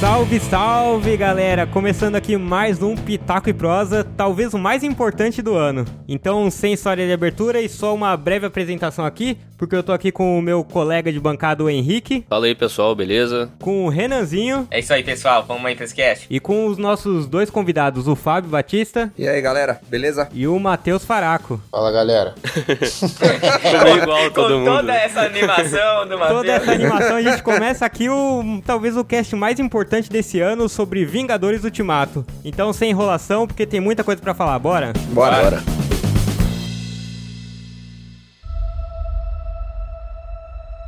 Salve, salve galera! Começando aqui mais um Pitaco e Prosa, talvez o mais importante do ano. Então, sem história de abertura e só uma breve apresentação aqui, porque eu tô aqui com o meu colega de bancada, o Henrique. Fala aí pessoal, beleza? Com o Renanzinho. É isso aí pessoal, vamos aí pra esse cast. E com os nossos dois convidados, o Fábio Batista. E aí galera, beleza? E o Matheus Faraco. Fala galera. Igual todo com mundo. toda essa animação do Matheus. Toda essa animação, a gente começa aqui o talvez o cast mais importante desse ano sobre Vingadores Ultimato. Então, sem enrolação, porque tem muita coisa para falar. Bora? Bora. Bora.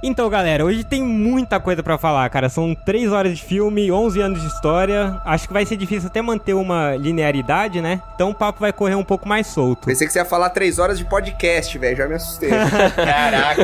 Então, galera, hoje tem muita coisa para falar, cara. São 3 horas de filme, 11 anos de história. Acho que vai ser difícil até manter uma linearidade, né? Então o papo vai correr um pouco mais solto. Pensei que você ia falar três horas de podcast, velho. Já me assustei. Caraca,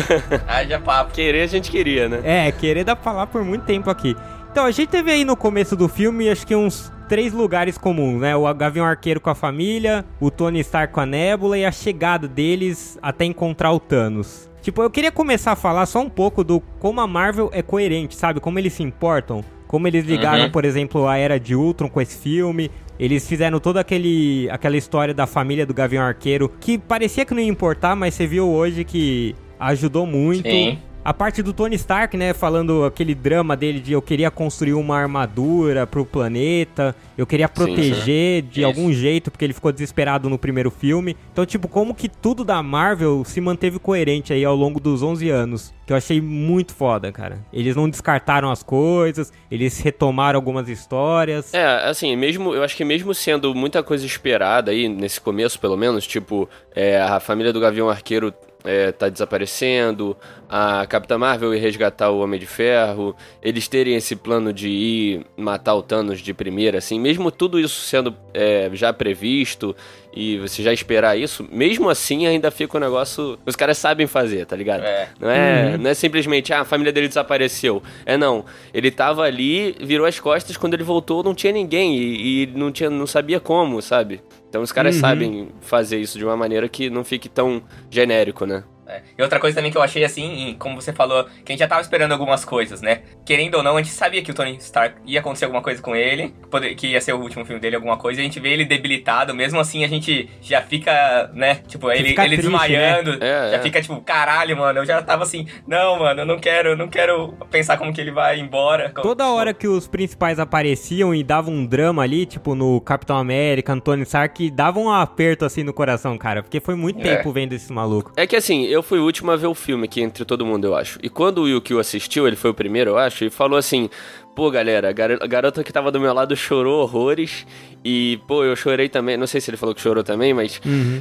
haja papo. Querer a gente queria, né? É, querer dá pra falar por muito tempo aqui. Então, a gente teve aí no começo do filme, acho que uns três lugares comuns, né? O Gavião Arqueiro com a família, o Tony Stark com a Nebula e a chegada deles até encontrar o Thanos. Tipo, eu queria começar a falar só um pouco do como a Marvel é coerente, sabe? Como eles se importam. Como eles ligaram, Uhum. por exemplo, a Era de Ultron com esse filme. Eles fizeram toda aquele, aquela história da família do Gavião Arqueiro, que parecia que não ia importar, mas você viu hoje que ajudou muito. Sim. A parte do Tony Stark, né, falando aquele drama dele de eu queria construir uma armadura pro planeta, eu queria proteger de Isso. algum jeito, porque ele ficou desesperado no primeiro filme. Então, tipo, como que tudo da Marvel se manteve coerente aí ao longo dos 11 anos, que eu achei muito foda, cara. Eles não descartaram as coisas, eles retomaram algumas histórias. É, assim, mesmo, eu acho que mesmo sendo muita coisa esperada aí, nesse começo pelo menos, tipo, é, a família do Gavião Arqueiro é, tá desaparecendo, a Capitã Marvel ir resgatar o Homem de Ferro, eles terem esse plano de ir matar o Thanos de primeira, assim, mesmo tudo isso sendo é, já previsto e você já esperar isso, mesmo assim ainda fica um negócio. Os caras sabem fazer, tá ligado? É. Não é, não é simplesmente, ah, a família dele desapareceu. É não. Ele tava ali, virou as costas, quando ele voltou não tinha ninguém e, e não, tinha, não sabia como, sabe? Então os caras Uhum. sabem fazer isso de uma maneira que não fique tão genérico, né? É. E outra coisa também que eu achei assim, e como você falou, que a gente já tava esperando algumas coisas, né? Querendo ou não, a gente sabia que o Tony Stark ia acontecer alguma coisa com ele, que ia ser o último filme dele, alguma coisa, e a gente vê ele debilitado, mesmo assim a gente já fica, né? Tipo, ele, fica ele triste, desmaiando, É, já é. fica tipo, caralho, mano, eu já tava assim, não, mano, eu não quero, eu não quero pensar como que ele vai embora. Como- Toda hora que os principais apareciam e davam um drama ali, tipo no Capitão América, no Tony Stark, dava um aperto assim no coração, cara. Porque foi muito É. tempo vendo esses malucos. É que assim, eu fui o último a ver o filme aqui entre todo mundo, eu acho. E quando o Yukio assistiu, ele foi o primeiro, eu acho, e falou assim: pô, galera, a gar- a garota que tava do meu lado chorou horrores. E, pô, eu chorei também. Não sei se ele falou que chorou também, mas.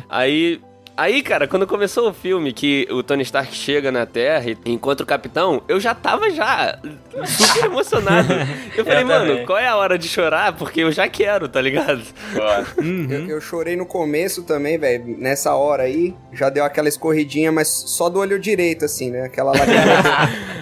Aí. Aí, cara, quando começou o filme, que o Tony Stark chega na Terra e encontra o Capitão, eu já tava já super emocionado. Eu falei, Eu mano, qual é a hora de chorar? Porque eu já quero, tá ligado? Boa. eu, eu chorei no começo também, velho. Nessa hora aí, já deu aquela escorridinha, mas só do olho direito, assim, né? Aquela lágrima.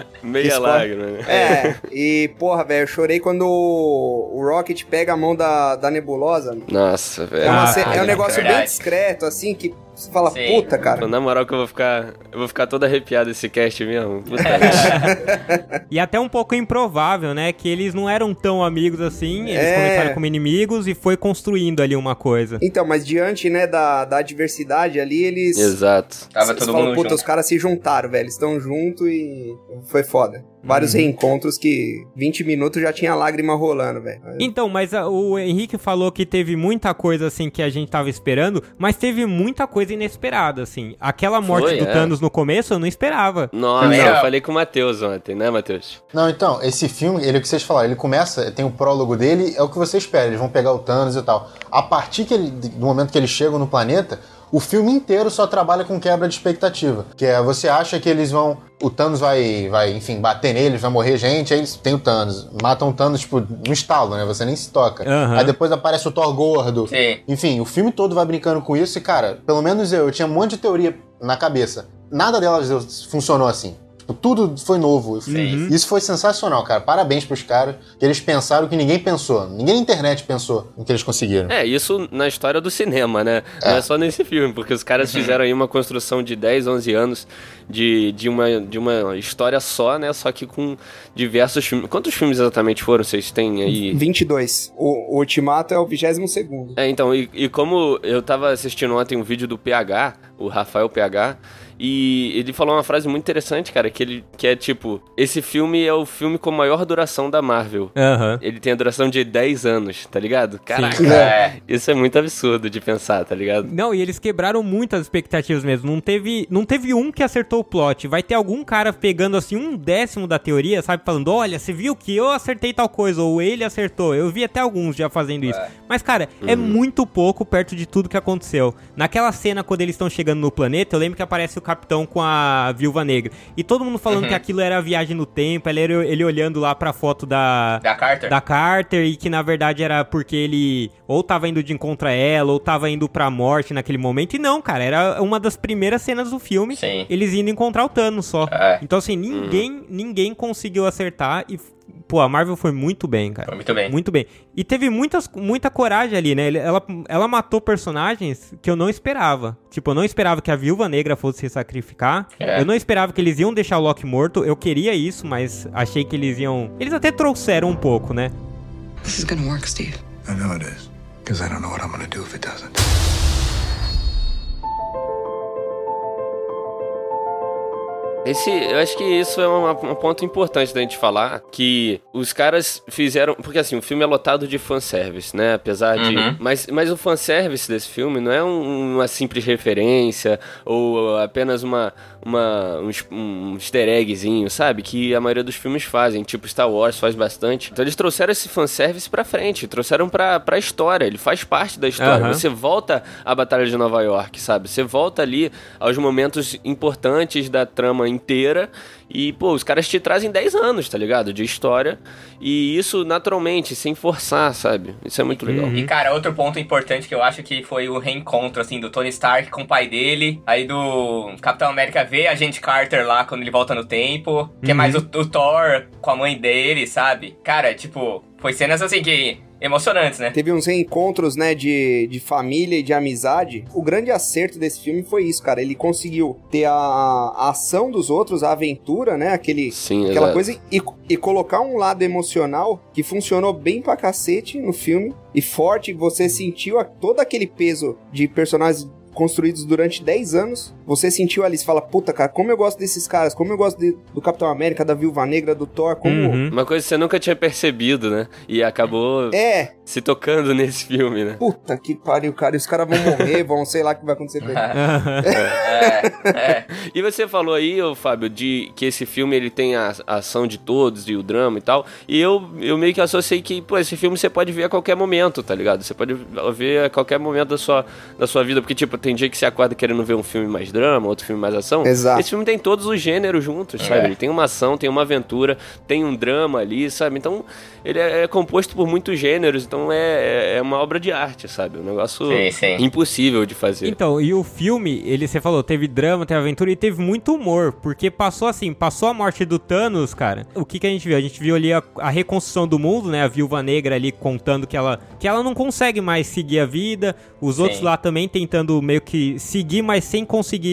Meia lágrima, né? é, e porra, velho, eu chorei quando o Rocket pega a mão da, da nebulosa. Nossa, velho. É, uma Ah, é um negócio bem verdade. discreto, assim, que você fala, Sim. puta, cara. Então, Na moral que eu vou ficar. Eu vou ficar todo arrepiado esse cast mesmo. Puta merda. E até um pouco improvável, né? Que eles não eram tão amigos assim. Eles É. começaram como inimigos e foi construindo ali uma coisa. Então, mas diante, né, da, da adversidade ali, eles. Exato. Tava todo fala, mundo puta, junto. os caras se juntaram, velho. Estão junto e foi foda. Vários Uhum. reencontros que 20 minutos já tinha lágrima rolando, velho. Então, mas a- o Henrique falou que teve muita coisa assim que a gente tava esperando, mas teve muita coisa inesperada, assim. Aquela morte Foi, do é. Thanos no começo eu não esperava. Nossa, Também eu não. falei com o Matheus ontem, né, Matheus? Não, então, esse filme, ele é o que vocês falaram, ele começa, tem o prólogo dele, é o que você espera, eles vão pegar o Thanos e tal. A partir que ele- do momento que eles chegam no planeta, o filme inteiro só trabalha com quebra de expectativa. Que é, você acha que eles vão. O Thanos vai, vai, enfim, bater neles, vai morrer gente, aí eles tem o Thanos. Matam o Thanos, tipo, no estalo, né? Você nem se toca. Aham. Aí depois aparece o Thor gordo. Sim. Enfim, o filme todo vai brincando com isso e, cara, pelo menos eu, eu tinha um monte de teoria na cabeça. Nada delas funcionou assim. Tipo, tudo foi novo. Sim. Isso foi sensacional, cara. Parabéns pros caras. Que eles pensaram que ninguém pensou. Ninguém na internet pensou no que eles conseguiram. É, isso na história do cinema, né? Não é só nesse filme, porque os caras fizeram aí uma construção de 10, 11 anos de, de, uma, de uma história só, né? Só que com diversos filmes. Quantos filmes exatamente foram? Vocês têm aí? 22. O, o Ultimato é o 22 segundo. É, então, e, e como eu tava assistindo ontem um vídeo do PH, o Rafael PH, e ele falou uma frase muito interessante, cara, que ele que é tipo, esse filme é o filme com maior duração da Marvel. Aham. Ele tem a duração de 10 anos, tá ligado? Caraca, É. isso é muito absurdo de pensar, tá ligado? Não, e eles quebraram muitas expectativas mesmo. Não teve, não teve um que acertou o plot. Vai ter algum cara pegando assim um décimo da teoria, sabe? Falando, olha, você viu que eu acertei tal coisa, ou ele acertou. Eu vi até alguns já fazendo isso. Mas, cara, é muito pouco perto de tudo que aconteceu. Naquela cena, quando eles estão chegando no planeta, eu lembro que aparece o capitão com a viúva negra. E todo mundo falando que aquilo era viagem no tempo, ele, era- ele olhando lá pra foto da, Da Carter? da Carter e que na verdade era porque ele ou tava indo de encontro a ela ou tava indo pra morte naquele momento. E não, cara, era uma das primeiras cenas do filme. Sim. Eles indo encontrar o Thanos só. É. Então assim, ninguém, ninguém conseguiu acertar e pô, a Marvel foi muito bem, cara. Foi muito bem. Muito bem. E teve muitas, muita coragem ali, né? Ela, ela matou personagens que eu não esperava. Tipo, eu não esperava que a Viúva Negra fosse se sacrificar. É. Eu não esperava que eles iam deixar o Loki morto. Eu queria isso, mas achei que eles iam... Eles até trouxeram um pouco, né? This is gonna work, Steve. I know it is. Because I don't know what I'm gonna do if it doesn't. Esse, eu acho que isso é uma- um ponto importante da gente falar, que os caras fizeram, porque assim, o filme é lotado de fanservice, né, apesar de, Uhum. mas, mas o fanservice desse filme não é um- uma simples referência, ou apenas uma, uma, um, um easter eggzinho, sabe, que a maioria dos filmes fazem, tipo Star Wars faz bastante, então eles trouxeram esse fanservice pra frente, trouxeram pra, pra história, ele faz parte da história, Aham. você volta à Batalha de Nova York, sabe, você volta ali aos momentos importantes da trama inteira e, pô, os caras te trazem 10 anos, tá ligado? De história. E isso naturalmente, sem forçar, sabe? Isso é muito legal. E, cara, outro ponto importante que eu acho que foi o reencontro, assim, do Tony Stark com o pai dele. Aí do Capitão América ver a gente Carter lá quando ele volta no tempo. Que é mais o, o Thor com a mãe dele, sabe? Cara, tipo, foi cenas assim que. emocionantes, né? Teve uns reencontros, né, de, de família e de amizade. O grande acerto desse filme foi isso, cara. Ele conseguiu ter a, a ação dos outros, a aventura, né, aquele, Sim, aquela exato. coisa, e, e colocar um lado emocional que funcionou bem pra cacete no filme. E forte, você sentiu a- todo aquele peso de personagens construídos durante 10 anos, você sentiu ali, você fala, puta, cara, como eu gosto desses caras, como eu gosto de- do Capitão América, da Viúva Negra, do Thor, como... Uhum. Uma coisa que você nunca tinha percebido, né? E acabou É, se tocando nesse filme, né? puta que pariu, cara, e os caras vão morrer, vão, sei lá o que vai acontecer com é, é. E você falou aí, ô Fábio, de que esse filme ele tem a, a ação de todos e o drama e tal. E eu, eu meio que associei que, pô, esse filme você pode ver a qualquer momento, tá ligado? Você pode ver a qualquer momento da sua, da sua vida. Porque, tipo, tem dia que você acorda querendo ver um filme mais drama, outro filme mais ação. Exato. Esse filme tem todos os gêneros juntos, sabe? É. Ele tem uma ação, tem uma aventura, tem um drama ali, sabe? Então, ele é, é composto por muitos gêneros. Então, é, é uma obra de arte, sabe? Um negócio Sim, sim. impossível de fazer. Então, e o filme, ele, você falou, teve drama, teve aventura e teve muito humor, porque passou assim, passou a morte do Thanos, cara. O que que a gente viu? A gente viu ali a, a reconstrução do mundo, né? A Viúva Negra ali contando que ela, que ela não consegue mais seguir a vida, os Sim. outros lá também tentando meio que seguir, mas sem conseguir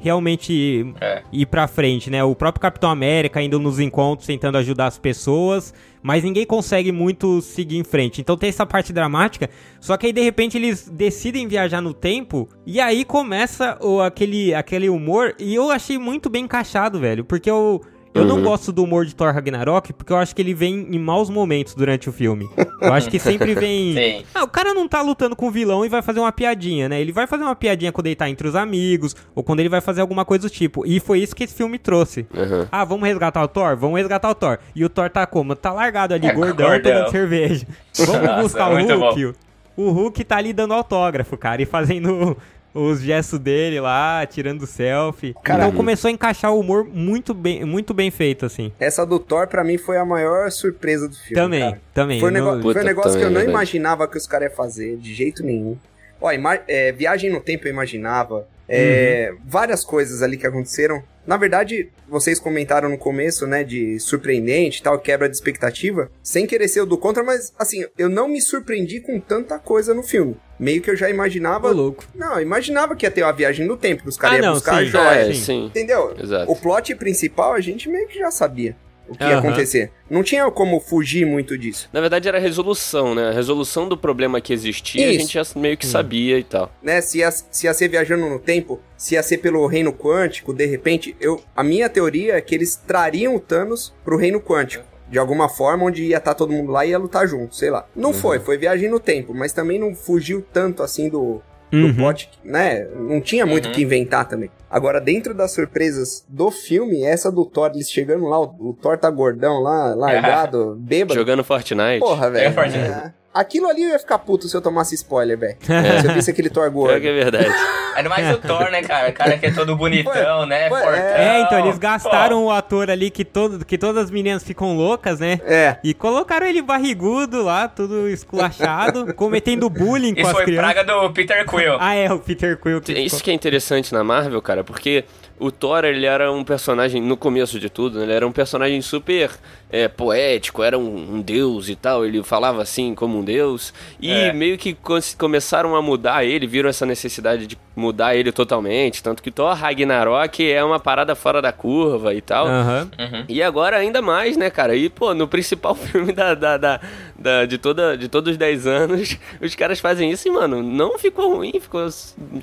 realmente É. ir pra frente, né? O próprio Capitão América indo nos encontros tentando ajudar as pessoas, mas ninguém consegue muito seguir em frente. Então tem essa parte dramática, só que aí de repente eles decidem viajar no tempo e aí começa o, aquele, aquele humor e eu achei muito bem encaixado, velho, porque eu eu não gosto do humor de Thor Ragnarok porque eu acho que ele vem em maus momentos durante o filme. Eu acho que sempre vem. Sim. Ah, o cara não tá lutando com o vilão e vai fazer uma piadinha, né? Ele vai fazer uma piadinha quando ele tá entre os amigos, ou quando ele vai fazer alguma coisa do tipo. E foi isso que esse filme trouxe. Aham. Ah, vamos resgatar o Thor? Vamos resgatar o Thor. E o Thor tá como? Tá largado ali, É, gordão, gordão. tomando cerveja. Vamos Nossa, buscar o muito Hulk. O Hulk tá ali dando autógrafo, cara, e fazendo os gestos dele lá, tirando selfie. Cara, então começou a encaixar o humor muito bem, muito bem feito, assim. Essa do Thor, pra mim, foi a maior surpresa do filme. Também, cara. também. Foi um, nego- Puta, foi um negócio que eu não é imaginava que os caras iam fazer, de jeito nenhum. Ó, ima- é, Viagem no Tempo eu imaginava. é, Uhum. Várias coisas ali que aconteceram. Na verdade, vocês comentaram no começo, né, de surpreendente e tal, quebra de expectativa, sem querer ser o do contra, mas assim, eu não me surpreendi com tanta coisa no filme. Meio que eu já imaginava. Ô, louco. Não, eu imaginava que ia ter uma viagem no tempo, que os caras Ah, iam não, buscar sim. a joia. É, sim. sim. Entendeu? Exato. O plot principal a gente meio que já sabia o que ia Aham. acontecer. Não tinha como fugir muito disso. Na verdade era a resolução, né? A resolução do problema que existia, a Isso. gente já meio que sabia e tal. né? Se ia, se ia ser viajando no tempo, se ia ser pelo reino quântico, de repente, eu, a minha teoria é que eles trariam o Thanos pro reino quântico. De alguma forma, onde ia estar todo mundo lá e ia lutar junto, sei lá. Não foi, foi viagem no tempo, mas também não fugiu tanto assim do, do Uhum. plot, né? Não tinha muito o Uhum. que inventar também. Agora, dentro das surpresas do filme, essa do Thor, eles chegando lá, o, o Thor tá gordão lá, largado, bêbado. Jogando Fortnite. Porra, velho. Fortnite. É. Aquilo ali eu ia ficar puto se eu tomasse spoiler, velho. É. Se eu visse aquele Thor gordo. que é verdade. Ainda mais o Thor, né, cara? O cara que é todo bonitão, né? Fortão. É, então eles Pô, gastaram o ator ali que, todo, que todas as meninas ficam loucas, né? É. E colocaram ele barrigudo lá, tudo esculachado, cometendo bullying com Isso as foi crianças. praga do Peter Quill. Ah, é, o Peter Quill. Que ficou- Isso que é interessante na Marvel, cara, porque o Thor, ele era um personagem, no começo de tudo, né, ele era um personagem super é, poético, era um, um deus e tal, ele falava assim como um deus, e É. meio que começaram a mudar ele, viram essa necessidade de mudar ele totalmente, tanto que Thor Ragnarok é uma parada fora da curva e tal. Aham. Uhum. E agora ainda mais, né, cara? E, pô, no principal filme da, da, da, da- de, toda, de todos os 10 anos, os caras fazem isso e, mano, não ficou ruim, ficou,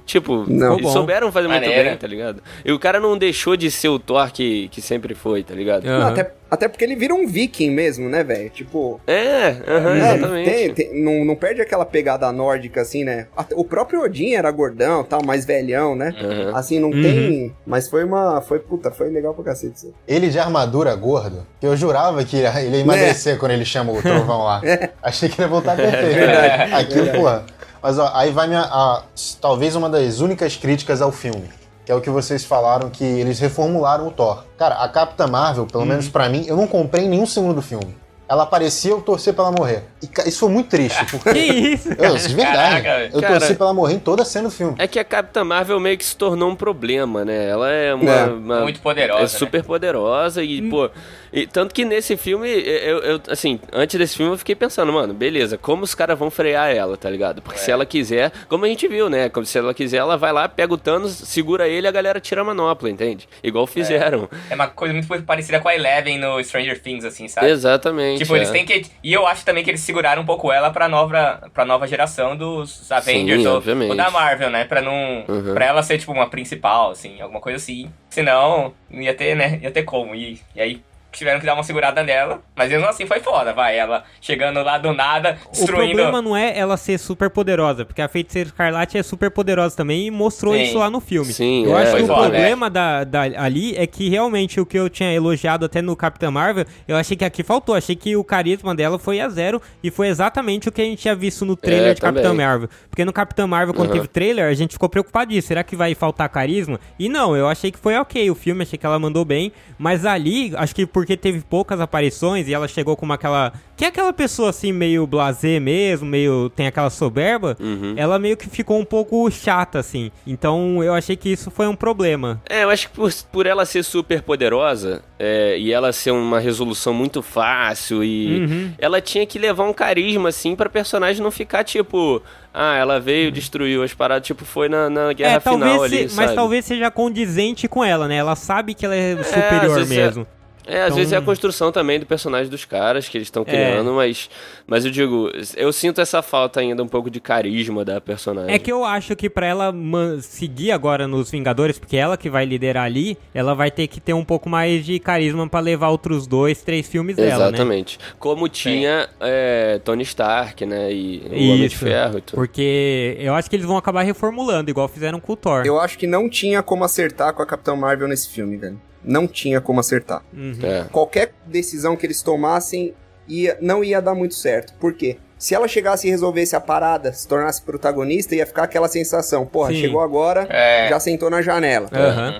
tipo, Não. eles souberam fazer muito Maneiro. bem, tá ligado? E o cara não deixou de ser o Thor que, que sempre foi, tá ligado? Aham. Não, até, até porque ele vira um viking mesmo, né, velho? Tipo. É, aham, é, exatamente. tem- tem- não, não perde aquela pegada nórdica, assim, né? Até- o próprio Odin era gordão, tal, mais velhão, né? Aham. Assim, não Uhum. tem. Mas foi uma. Foi, puta, foi legal pra cacete. isso. Ele de armadura gordo, que eu jurava que ele ia emagrecer quando ele chama o trovão lá. Achei que ele ia voltar perfeito. verdade. Aquilo, porra. Mas ó, aí vai minha. a- talvez uma das únicas críticas ao filme. Que é o que vocês falaram que eles reformularam o Thor. Cara, a Capitã Marvel, pelo menos pra mim, eu não comprei nenhum segundo do filme. Ela aparecia, eu torcia pra ela morrer. E isso foi muito triste, porque. Que isso? Eu, de verdade. Caraca, eu cara. torci pra ela morrer em toda a cena do filme. É que a Capitã Marvel meio que se tornou um problema, né? Ela é uma. É. uma- Muito poderosa, É né? super poderosa e, pô. E, tanto que nesse filme, eu, eu, assim, antes desse filme eu fiquei pensando, mano, beleza, como os caras vão frear ela, tá ligado? Porque É. se ela quiser, como a gente viu, né? Como se ela quiser, ela vai lá, pega o Thanos, segura ele e a galera tira a manopla, entende? Igual fizeram. É uma coisa muito parecida com a Eleven no Stranger Things, assim, sabe? Exatamente. Tipo, eles é. têm que. E eu acho também que eles seguraram um pouco ela pra nova, pra nova geração dos Avengers ou, obviamente. ou da Marvel, né? Pra não. Uhum. Pra ela ser, tipo, uma principal, assim, alguma coisa assim. Senão, não ia ter, né? Ia ter como. E, e aí tiveram que dar uma segurada nela. Mas mesmo assim foi foda, vai. Ela chegando lá do nada, O destruindo. problema não é ela ser super poderosa, porque a Feiticeira Escarlate é super poderosa também e mostrou Sim. isso lá no filme. Sim, eu é, acho que foi o foda, problema da, da- ali é que realmente o que eu tinha elogiado até no Capitã Marvel, eu achei que aqui faltou. Achei que o carisma dela foi a zero e foi exatamente o que a gente tinha visto no trailer É, de Capitã também. Marvel. Porque no Capitã Marvel, quando Uhum. teve trailer, a gente ficou preocupadíssimo. Será que vai faltar carisma? E não, eu achei que foi ok o filme, achei que ela mandou bem. Mas ali, acho que porque teve poucas aparições e ela chegou com uma aquela. Que é aquela pessoa assim, meio blasé mesmo, meio. tem aquela soberba. Uhum. Ela meio que ficou um pouco chata, assim. Então eu achei que isso foi um problema. É, eu acho que por, por ela ser super poderosa é, e ela ser uma resolução muito fácil e Uhum. ela tinha que levar um carisma assim pra personagem não ficar tipo, ah, ela veio, destruiu as paradas, tipo foi na, na guerra é, final se- ali, mas sabe? talvez seja condizente com ela, né? Ela sabe que ela é às superior é- mesmo. É, às Então- vezes é a construção também do personagem dos caras que eles estão criando, mas mas eu digo, eu sinto essa falta ainda um pouco de carisma da personagem. É que eu acho que pra ela seguir agora nos Vingadores, porque ela que vai liderar ali, ela vai ter que ter um pouco mais de carisma pra levar outros dois, três filmes dela, né? Exatamente. Como tinha é, Tony Stark, né? E o Homem de Isso. Ferro e tudo. Porque eu acho que eles vão acabar reformulando, igual fizeram com o Thor. Eu acho que não tinha como acertar com a Capitã Marvel nesse filme, velho. Não tinha como acertar. Uhum. É. Qualquer decisão que eles tomassem ia, não ia dar muito certo. Por quê? Se ela chegasse e resolvesse a parada, se tornasse protagonista, ia ficar aquela sensação, porra, Sim. chegou agora, É. já sentou na janela.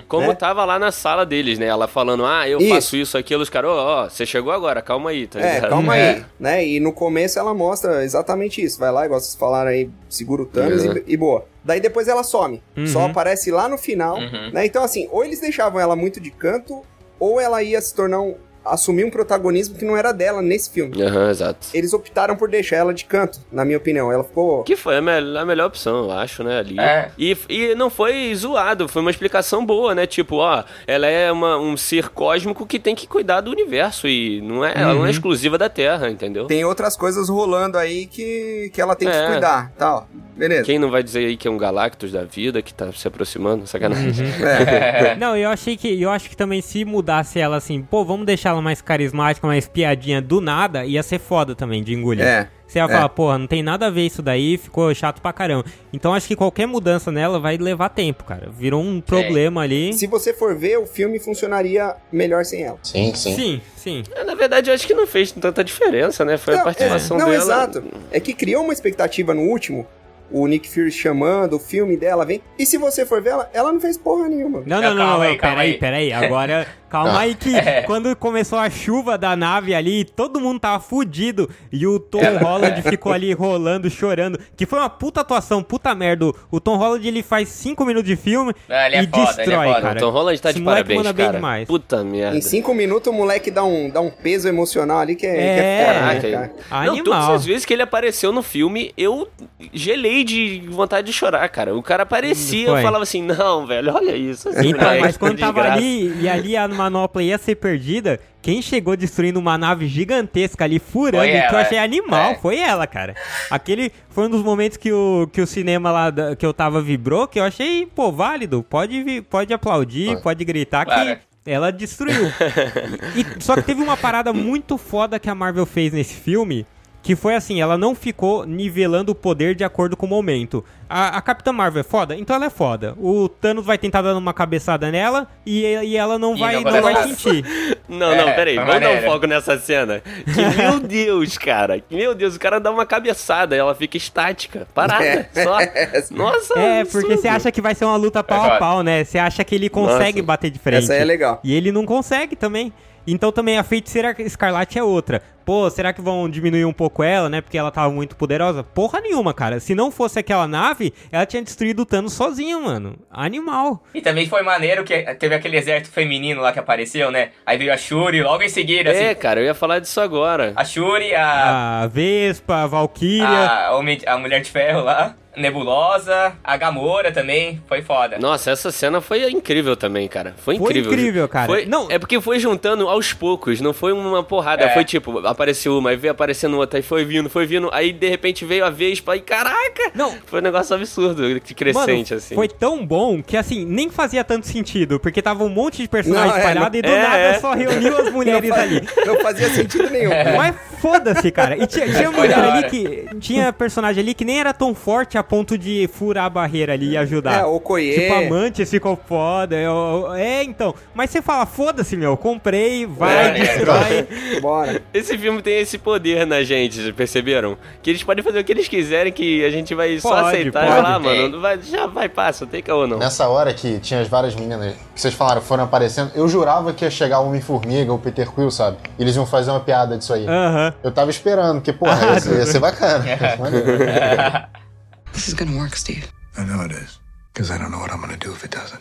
Como Né? tava lá na sala deles, né? Ela falando, ah, eu Isso. faço isso, aquilo, os caras, ó, ó, você chegou agora, calma aí, tá É, ligado? calma É. aí, né? E no começo ela mostra exatamente isso. Vai lá, igual vocês falaram aí, segura o Thanos Uhum. e, e boa. Daí depois ela some. Uhum. Só aparece lá no final, Uhum. né? Então assim, ou eles deixavam ela muito de canto, ou ela ia se tornar um... assumir um protagonismo que não era dela nesse filme. Aham, exato. Eles optaram por deixar ela de canto, na minha opinião. Ela ficou... Que foi a, me- a melhor opção, eu acho, né, ali. É. E, e não foi zoado, foi uma explicação boa, né? Tipo, ó, ela é uma- um ser cósmico que tem que cuidar do universo e não é, ela não Uhum. é exclusiva da Terra, entendeu? Tem outras coisas rolando aí que, que ela tem que É. cuidar, tal. Beleza. Quem não vai dizer aí que é um Galactus da vida que tá se aproximando? Sacanagem. É. Não, eu achei que. Eu acho que também se mudasse ela assim, pô, vamos deixar ela mais carismática, mais piadinha do nada, ia ser foda também de engolir. É. Você ia É. falar, porra, não tem nada a ver isso daí, ficou chato pra caramba. Então acho que qualquer mudança nela vai levar tempo, cara. Virou um problema ali. Se você for ver, o filme funcionaria melhor sem ela. Sim, sim. Sim, sim. É, Na verdade, eu acho que não fez tanta diferença, né? Foi a Não, participação é, não, dela. exato. É que criou uma expectativa no último, o Nick Fury chamando, o filme dela vem. E se você for ver ela, ela não fez porra nenhuma. Não, não, Não, não, não, aí, calma peraí, aí. peraí. Agora, calma aí que quando começou a chuva da nave ali, todo mundo tava fudido e o Tom Holland ficou ali rolando, chorando, que foi uma puta atuação, puta merda. O Tom Holland, ele faz 5 minutos de filme Ah, ele é e foda, ele é destrói, foda. cara. Tom Holland tá Esse de parabéns, manda bem cara. demais. Puta merda. Em cinco minutos o moleque dá um, dá um peso emocional ali que é, que é É, foda, Caraca, né, cara? Não, todas as vezes que ele apareceu no filme, eu gelei de vontade de chorar, cara. O cara aparecia, eu Foi. falava assim, não, velho, olha isso. Então, mas quando tava ali e ali a manopla ia ser perdida, quem chegou destruindo uma nave gigantesca ali, furando, Foi e que eu ela, achei é. animal, É. foi ela, cara. Aquele foi um dos momentos que o, que o cinema lá da- que eu tava vibrou, que eu achei, pô, válido. Pode, pode aplaudir, pode gritar Claro. que ela destruiu. E- só que teve uma parada muito foda que a Marvel fez nesse filme. Que foi assim, ela não ficou nivelando o poder de acordo com o momento. A, a Capitã Marvel é foda? Então ela é foda. O Thanos vai tentar dar uma cabeçada nela e, e ela não E vai, não não vai sentir. Não, É, não, peraí, foi vamos dar um foco nessa cena. Que, meu Deus, cara. que, Meu Deus, o cara dá uma cabeçada, ela fica estática, parada, só. Nossa, É, porque você acha que vai ser uma luta pau a foda. pau, né? Você acha que ele consegue Nossa. bater de frente. Essa aí é legal. E ele não consegue também. Então também a feiticeira Escarlate é outra. Pô, será que vão diminuir um pouco ela, né? Porque ela tava muito poderosa? Porra nenhuma, cara. Se não fosse aquela nave, ela tinha destruído o Thanos sozinha, mano. Animal. E também foi maneiro que teve aquele exército feminino lá que apareceu, né? Aí veio a Shuri logo em seguida, É, assim. cara, eu ia falar disso agora. A Shuri, a, A Vespa, a Valkyria. a, a Mulher de Ferro lá, Nebulosa, a Gamora também, foi foda. Nossa, essa cena foi incrível também, cara. Foi Foi incrível. incrível, cara. Foi- Não- É porque foi juntando aos poucos, não foi uma porrada. É. Foi tipo, apareceu uma, aí veio aparecendo outra, aí foi vindo, foi vindo, aí de repente veio a Vespa, e caraca! Não. Foi um negócio absurdo, de crescente, Mano, assim. Foi tão bom que assim, nem fazia tanto sentido, porque tava um monte de personagens Não, é, espalhados e do é, nada é. só reuniu as mulheres não, ali. não fazia sentido nenhum. Mas foda-se, cara. E tinha, tinha mulher ali que. Tinha personagem ali que nem era tão forte a ponto de furar a barreira ali e ajudar. É, o Okoye. Tipo, a Mantis ficou foda. eu- é, então. Mas você fala, foda-se, meu, comprei, vai, É, destrói. Bora. Esse filme tem esse poder na gente, perceberam? Que eles podem fazer o que eles quiserem, que a gente vai só Pode, aceitar pode. e falar, ah, mano, vai, já vai, passa, tem caô não. Nessa hora que tinha as várias meninas que vocês falaram foram aparecendo, eu jurava que ia chegar o Homem-Formiga, o Peter Quill, sabe? Eles iam fazer uma piada disso aí. Aham. Eu tava esperando, porque, porra, ia, ser- ia ser bacana. This is gonna work, Steve. I know it is. Because I don't know what I'm gonna do if it doesn't.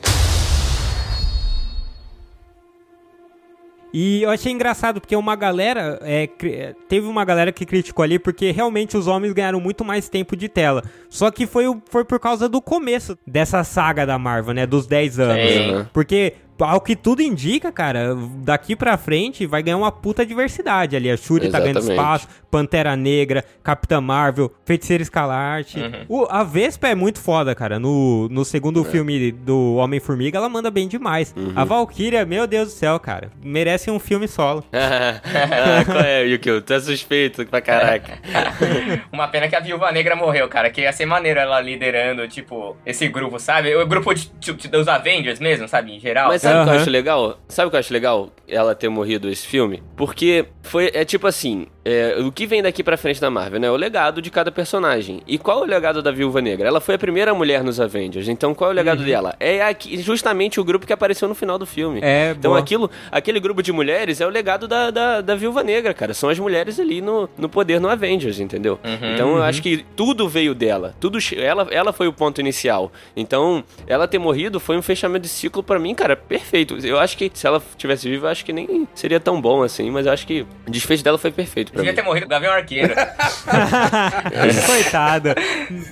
E eu achei engraçado porque uma galera. é, cri- é, teve uma galera que criticou ali porque realmente os homens ganharam muito mais tempo de tela. Só que foi, foi por causa do começo dessa saga da Marvel, né? Dos 10 anos. Sim. Porque, ao que tudo indica, cara, daqui pra frente vai ganhar uma puta diversidade ali. A Shuri tá ganhando Exatamente. espaço, Pantera Negra, Capitã Marvel, Feiticeira Escalarte. O- a Vespa é muito foda, cara. No, no segundo filme do Homem-Formiga, ela manda bem demais. A Valkyria, meu Deus do céu, cara. Merece um filme solo. ah, qual é, Yukio? Tu é suspeito pra caraca. Uma pena que a Viúva Negra morreu, cara, que ia ser maneiro ela liderando, tipo, esse grupo, sabe? O grupo de, de- dos Avengers mesmo, sabe? Em geral. Mas sabe o que eu acho legal? Sabe o que eu acho legal ela ter morrido esse filme? Porque foi, é tipo assim, é, o que vem daqui pra frente da Marvel, né? O legado de cada personagem. E qual é o legado da Viúva Negra? Ela foi a primeira mulher nos Avengers, então qual é o legado dela? É aqui- justamente o grupo que apareceu no final do filme. É, Então boa. aquilo, aquele grupo de mulheres é o legado da, da, da Viúva Negra, cara. São as mulheres ali no, no poder no Avengers, entendeu? Então eu acho que tudo veio dela. Tudo, ela, ela foi o ponto inicial. Então, ela ter morrido foi um fechamento de ciclo pra mim, cara, perfeito. Eu acho que se ela tivesse viva, eu acho que nem seria tão bom assim, mas eu acho que o desfecho dela foi perfeito Devia mim. ter morrido o Gavião Arqueiro. Coitada.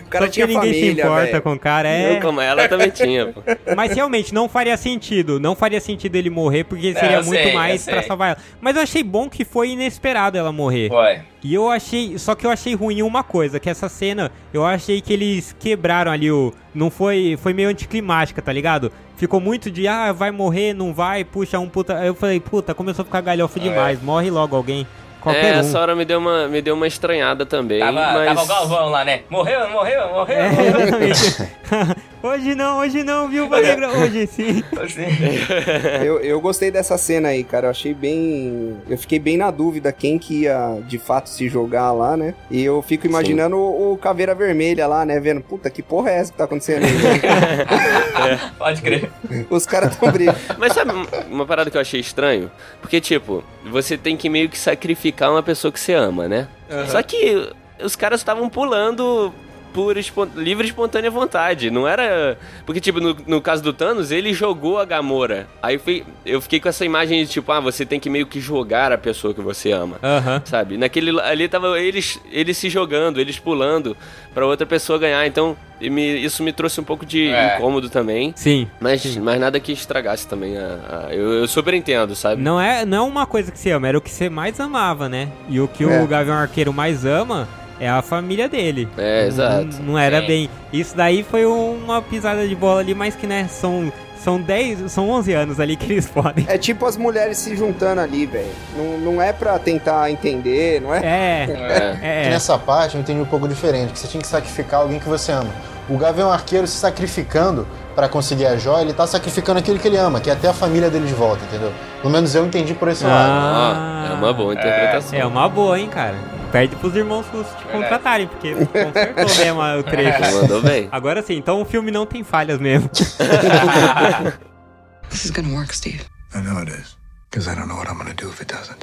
O cara Só tinha que ninguém se família, importa velho. com o cara. É. Eu, como ela também tinha, pô. Mas realmente não faria sentido. Não faria sentido ele morrer, porque seria eu muito sei, mais pra salvar ela. Mas eu achei bom que foi inesperado ela morrer. Foi. E eu achei. Só que eu achei ruim uma coisa, que essa cena, eu achei que eles quebraram ali o. Não foi. Foi meio anticlimática, tá ligado? Ficou muito de, ah, vai morrer, não vai, puxa um puta. Aí eu falei, puta, começou a ficar galhofa demais. Morre logo alguém. Qualquer É, um. essa hora me deu uma, me deu uma estranhada também, Tava, mas... tava o Galvão lá, né? Morreu, morreu, morreu. É, exatamente. hoje não, hoje não, viúva negra, hoje sim. Eu, eu gostei dessa cena aí, cara. Eu achei bem. Eu fiquei bem na dúvida quem que ia de fato se jogar lá, né? E eu fico imaginando o, o Caveira Vermelha lá, né? Vendo, puta, que porra é essa que tá acontecendo aí? Pode crer. Os caras tão brigando. Mas sabe uma parada que eu achei estranho? Porque, tipo, você tem que meio que sacrificar uma pessoa que você ama, né? Só que os caras estavam pulando por espon- livre e espontânea vontade. Não era. Porque, tipo, no, no caso do Thanos, ele jogou a Gamora. Aí fui- eu fiquei com essa imagem de, tipo, ah, você tem que meio que jogar a pessoa que você ama. Aham. Sabe? Naquele ali tava eles, eles se jogando, eles pulando pra outra pessoa ganhar. Então, e me- isso me trouxe um pouco de É. incômodo também. Sim. Mas, mas nada que estragasse também a. a- eu, eu super entendo, sabe? Não é, não é uma coisa que você ama, era o que você mais amava, né? E o que É. o Gavião Arqueiro mais ama é a família dele. É, Não- exato. Não, era Sim. bem. Isso daí foi uma pisada de bola ali, mas que, né, são, são 10, são 11 anos ali que eles podem. É tipo as mulheres se juntando ali, velho. Não, não é pra tentar entender, não é? É, É. é, é. nessa parte eu entendi um pouco diferente, que você tinha que sacrificar alguém que você ama. O Gavião Arqueiro se sacrificando pra conseguir a joia, ele tá sacrificando aquilo que ele ama, que é até a família dele de volta, entendeu? Pelo menos eu entendi por esse lado. Ah, é uma boa interpretação. É uma boa, hein, cara. Perde pros irmãos russos te contratarem, porque consertou mesmo o trecho. Mandou bem. Agora sim, então o filme não tem falhas mesmo. This is gonna work, Steve. I know it is. Because I don't know what I'm gonna do if it doesn't.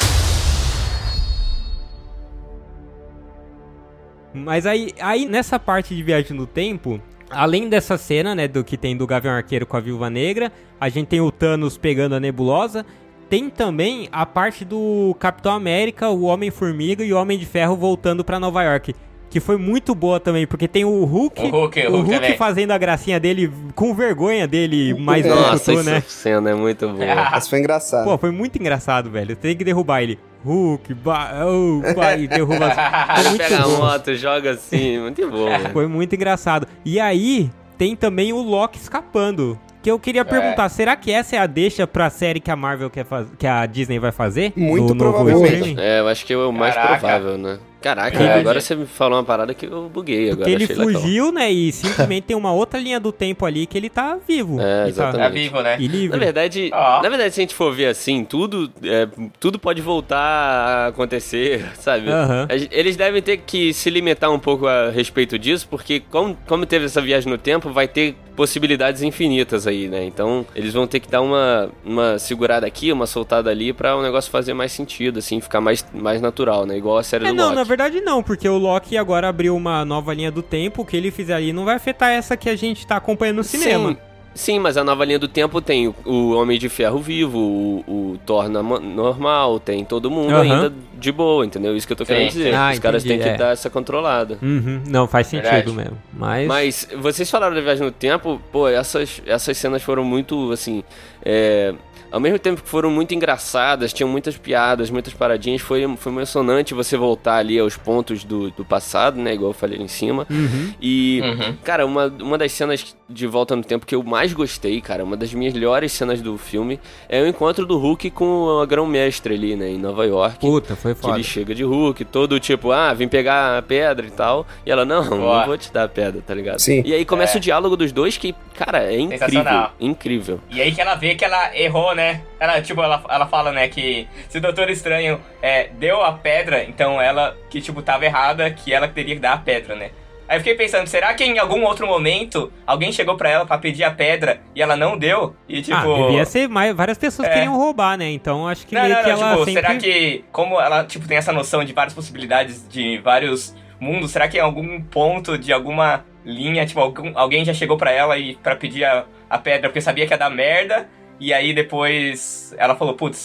Mas aí, aí nessa parte de viagem no tempo, além dessa cena, né, do que tem do Gavião Arqueiro com a Viúva Negra, a gente tem o Thanos pegando a Nebulosa, tem também a parte do Capitão América, o Homem-Formiga e o Homem de Ferro voltando pra Nova York. Que foi muito boa também, porque tem o Hulk, O Hulk, o Hulk também. fazendo a gracinha dele, com vergonha dele, mais no Nossa, futuro, essa né? cena é muito boa. Essa foi engraçado. Pô, foi muito engraçado, velho. Tem que derrubar ele. Hulk, ba oh, e derruba. Ele pega a moto, joga assim, muito bom. Foi muito engraçado. E aí, tem também o Loki escapando. Que eu É. queria perguntar, será que essa é a deixa pra série que a Marvel quer faz... que a Disney vai fazer? Muito No novo provavelmente. É, eu acho que é o mais Caraca. provável, né? Caraca, Verdade. agora você me falou uma parada que eu buguei agora. Porque ele achei legal. fugiu, né? E simplesmente tem uma outra linha do tempo ali que ele tá vivo. É, tá- exatamente. Tá vivo, né? E livre. Na verdade, Ó. na verdade, se a gente for ver assim, tudo, é, tudo pode voltar a acontecer, sabe? A gen- Eles devem ter que se limitar um pouco a respeito disso, porque como, como teve essa viagem no tempo, vai ter possibilidades infinitas aí, né? Então, eles vão ter que dar uma, uma segurada aqui, uma soltada ali, pra o negócio fazer mais sentido, assim, ficar mais, mais natural, né? Igual a série É, do não, Loki. Na verdade não, porque o Loki agora abriu uma nova linha do tempo, o que ele fizer ali não vai afetar essa que a gente tá acompanhando no cinema. Sim, sim, mas a nova linha do tempo tem o, o Homem de Ferro vivo, o, o Thor normal, tem todo mundo Aham. ainda de boa, entendeu? Isso que eu tô Sim, querendo dizer. Ah, Os caras entendi, têm que é. dar essa controlada. Uhum, não, faz sentido Verdade. mesmo. Mas... Mas vocês falaram da viagem no tempo, pô, essas, essas cenas foram muito, assim, é, ao mesmo tempo que foram muito engraçadas, tinham muitas piadas, muitas paradinhas, foi, foi emocionante você voltar ali aos pontos do, do passado, né, igual eu falei ali em cima. Uhum. E, Uhum. cara, uma, uma das cenas de Volta no Tempo que eu mais gostei, cara, uma das melhores cenas do filme é o encontro do Hulk com a grão-mestre ali, né, em Nova York. Puta, foi Que foda. ele chega de Hulk, todo tipo, ah, vim pegar a pedra e tal. E ela, não, Boa. não vou te dar a pedra, tá ligado? Sim. E aí começa É. o diálogo dos dois que, cara, é incrível. Sensacional. Incrível. E aí que ela vê que ela errou, né? Ela, tipo, ela, ela fala, né, que se o Doutor Estranho é, deu a pedra, então ela, que, tipo, tava errada, que ela teria que dar a pedra, né? Aí eu fiquei pensando, será que em algum outro momento alguém chegou pra ela pra pedir a pedra e ela não deu? E, tipo... Ah, devia ser mais. Várias pessoas É. queriam roubar, né? Então acho que Não, meio não, que não, ela tipo, sempre. será que, como ela, tipo, tem essa noção de várias possibilidades de vários mundos, será que em algum ponto de alguma linha, tipo, algum, alguém já chegou pra ela e para pedir a, a pedra porque sabia que ia dar merda, e aí depois ela falou, putz,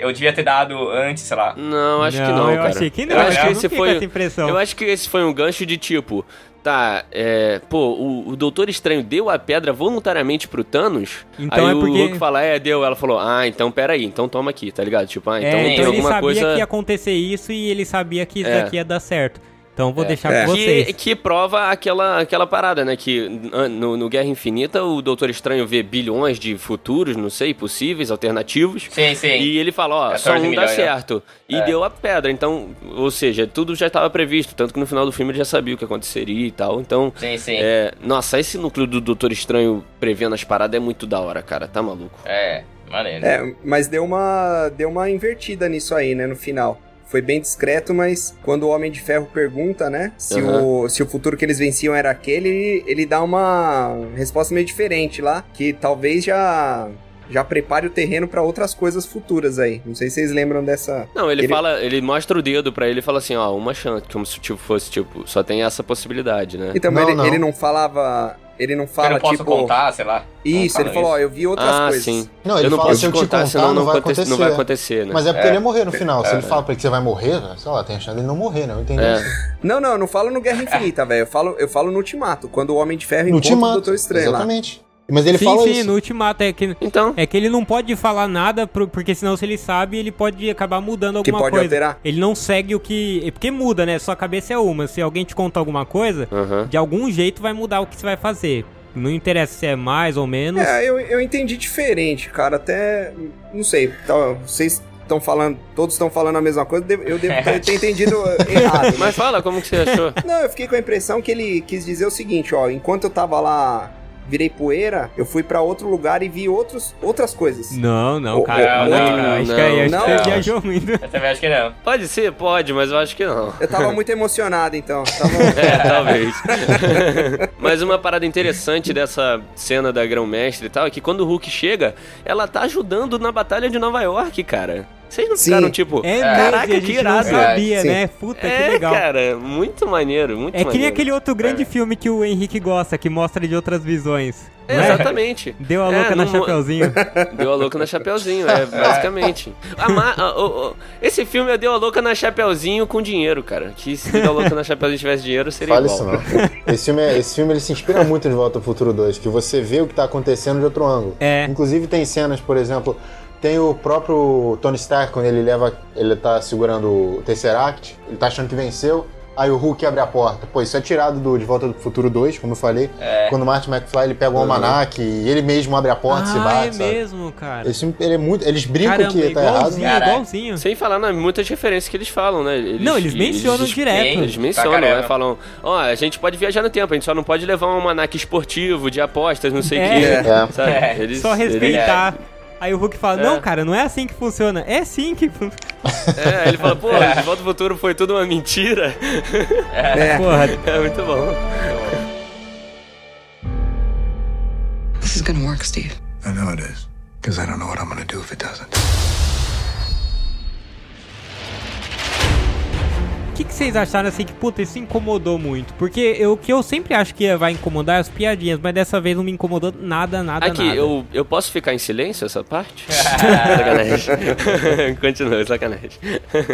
eu devia ter dado antes, sei lá. Não, acho que não, eu cara. achei que não. Eu acho que não esse foi. Eu acho que esse foi um gancho de tipo, tá, é, pô, o, o Doutor Estranho deu a pedra voluntariamente pro Thanos. Então aí é porque- o Hulk fala, é, deu. Ela falou, ah, então peraí, então toma aqui, tá ligado? Tipo, ah, então é, tem então ele alguma sabia coisa. que ia acontecer isso e ele sabia que isso É. daqui ia dar certo. Então vou É. deixar É. com vocês. Que, que prova aquela, aquela parada, né? Que no, no Guerra Infinita o Doutor Estranho vê bilhões de futuros, não sei, possíveis, alternativos. Sim, sim. E ele fala, ó, 14 só um dá né? certo. E É. deu a pedra. Então, ou seja, tudo já estava previsto. Tanto que no final do filme ele já sabia o que aconteceria e tal. Então, Sim, sim. é, nossa, esse núcleo do Doutor Estranho prevendo as paradas é muito da hora, cara. Tá maluco. É, maneiro. É, mas deu uma, deu uma invertida nisso aí, né, no final. Foi bem discreto, mas quando o Homem de Ferro pergunta, né, se, Aham. o, se o futuro que eles venciam era aquele, ele, ele dá uma resposta meio diferente lá, que talvez já já prepare o terreno pra outras coisas futuras aí. Não sei se vocês lembram dessa. Não, ele, Ele- fala, ele mostra o dedo pra ele e fala assim, ó, uma chance, como se tipo fosse tipo, só tem essa possibilidade, né? Então, Não, mas ele, não. ele não falava, ele não eu fala não posso tipo contar, sei lá. isso, ele falou, ó, isso. eu vi outras ah, coisas. sim. Não, ele eu não fala, posso se eu te contar, contar, senão não vai aconte- acontecer. não vai acontecer, né? Mas é porque É. ele ia morrer no final. Se ele fala pra ele que você vai morrer, sei lá, tem a chance dele não morrer, né? Eu entendi É. assim. Não, não, eu não falo no Guerra Infinita, velho. Eu falo, eu falo no Ultimato, quando o Homem de Ferro No encontra o Ultimato, Doutor Estranho lá. exatamente. Mas ele sim, fala sim, isso. no ultimato. É que, Então, é que ele não pode falar nada, pro- porque senão se ele sabe, ele pode acabar mudando Que alguma pode coisa. alterar. Ele não segue o que... é Porque muda, né? Sua cabeça é uma. Se alguém te conta alguma coisa, aham. de algum jeito vai mudar o que você vai fazer. Não interessa se é mais ou menos. É, eu, eu entendi diferente, cara. Até. Não sei. Tá, vocês estão falando. Todos estão falando a mesma coisa. Eu devo ter, ter entendido errado. Mas fala, como que você achou? Não, eu fiquei com a impressão que ele quis dizer o seguinte, ó. Enquanto eu tava lá. Virei poeira, eu fui pra outro lugar e vi outros, outras coisas. Não, não, Ô, cara. ô, não, não, não, acho não, que aí acho não. que você viajou muito. Eu também acho que não. Pode ser, pode, mas eu acho que não. Eu tava muito emocionado, então. Tava... É, talvez. Mas uma parada interessante dessa cena da Grão-Mestre e tal é que quando o Hulk chega, ela tá ajudando na Batalha de Nova York, cara. Vocês não Sim. ficaram tipo, É, caraca, que gente não irado. sabia, Sim. né? Puta, que É, legal. cara, muito maneiro, muito É que nem maneiro. aquele outro grande filme que o Henrique gosta, que mostra de outras visões. É, não é? Exatamente. Deu a É, louca na não- Chapeuzinho. Deu a louca na Chapeuzinho, é, basicamente. A ma- a- o- o- esse filme é Deu a louca na Chapeuzinho com dinheiro, cara. Que se Deu a louca na Chapeuzinho tivesse dinheiro, seria Fala igual. isso não. Esse filme, é- esse filme ele se inspira muito em Volta ao Futuro 2, que você vê o que tá acontecendo de outro ângulo. É. Inclusive tem cenas, por exemplo, tem o próprio Tony Stark quando ele leva, ele tá segurando o Tesseract, ele tá achando que venceu, aí o Hulk abre a porta. Pô, isso é tirado do De Volta ao Futuro 2, como eu falei. É. Quando o Martin McFly ele pega o almanac e ele mesmo abre a porta e se ah, bate, é sabe? mesmo, cara. Esse ele é muito, eles brincam Caramba, que tá errado. igualzinho, Caralho. igualzinho. Sem falar nas muitas referências que eles falam, né? Eles, Não, eles mencionam direto. Eles mencionam, né? Falam, ó, a gente pode viajar no tempo, a gente só não pode levar um almanac esportivo de apostas, não sei o É. quê. É. Sabe? É. Eles, Só eles- respeitar. Aí o Hulk fala, É. não, cara, não é assim que funciona. É sim que funciona. É, ele fala, pô, de volta ao futuro foi tudo uma mentira. É. Porra, É muito bom. This is gonna work, Steve. I know it is. Because I don't know what I'm gonna do if it doesn't. Que, que vocês acharam assim que, puta, isso incomodou muito? Porque eu- o que eu sempre acho que vai incomodar é as piadinhas, mas dessa vez não me incomodou nada, nada, Aqui, nada. eu, eu posso ficar em silêncio essa parte? sacanagem. Continua, sacanagem.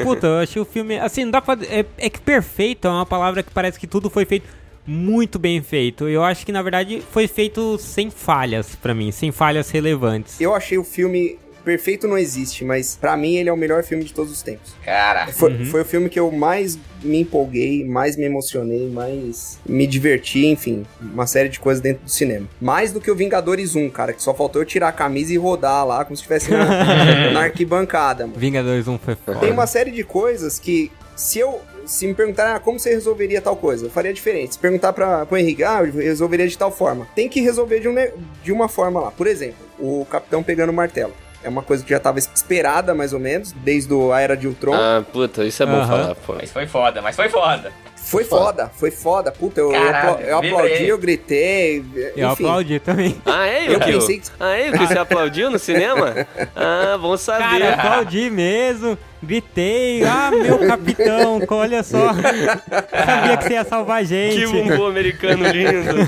Puta, eu achei o filme. Assim, não dá pra. É, é que perfeito é uma palavra que parece que tudo foi feito muito bem feito. Eu acho que na verdade foi feito sem falhas pra mim, sem falhas relevantes. Eu achei o filme perfeito não existe, mas pra mim ele é o melhor filme de todos os tempos. Cara, Foi, foi o filme que eu mais me empolguei, mais me emocionei, mais me diverti, enfim, uma série de coisas dentro do cinema. Mais do que o Vingadores 1, cara, que só faltou eu tirar a camisa e rodar lá como se estivesse na, na arquibancada, mano. Vingadores 1 foi foda. Tem uma série de coisas que, se eu. Se me perguntar ah, como você resolveria tal coisa, eu faria diferente. Se perguntar pra, pro Henrique, ah, eu resolveria de tal forma. Tem que resolver de, um de uma forma lá. Por exemplo, o capitão pegando o martelo. É uma coisa que já tava esperada, mais ou menos, desde o- a Era de Ultron. Ah, puta, isso é bom Aham. falar, pô. mas foi foda, mas foi foda. Foi foda, foi foda. Puta, eu, eu Caralho, eu vibrei. aplaudi, eu gritei. Eu enfim. aplaudi também. Ah, é, Eu pensei que- Ah, é, Yukio? Você aplaudiu no cinema? Ah, bom Cara, saber. eu aplaudi mesmo. Gritei. Ah, meu capitão, olha só. Sabia que você ia salvar a gente. Que bumbum americano lindo.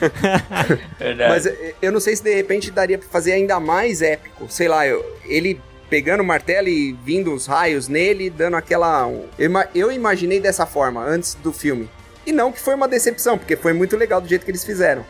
Verdade. Mas eh, eu não sei se de repente daria pra fazer ainda mais épico. Sei lá, eu- ele pegando o martelo e vindo os raios nele, dando aquela. eu imaginei dessa forma antes do filme. E não que foi uma decepção, porque foi muito legal do jeito que eles fizeram.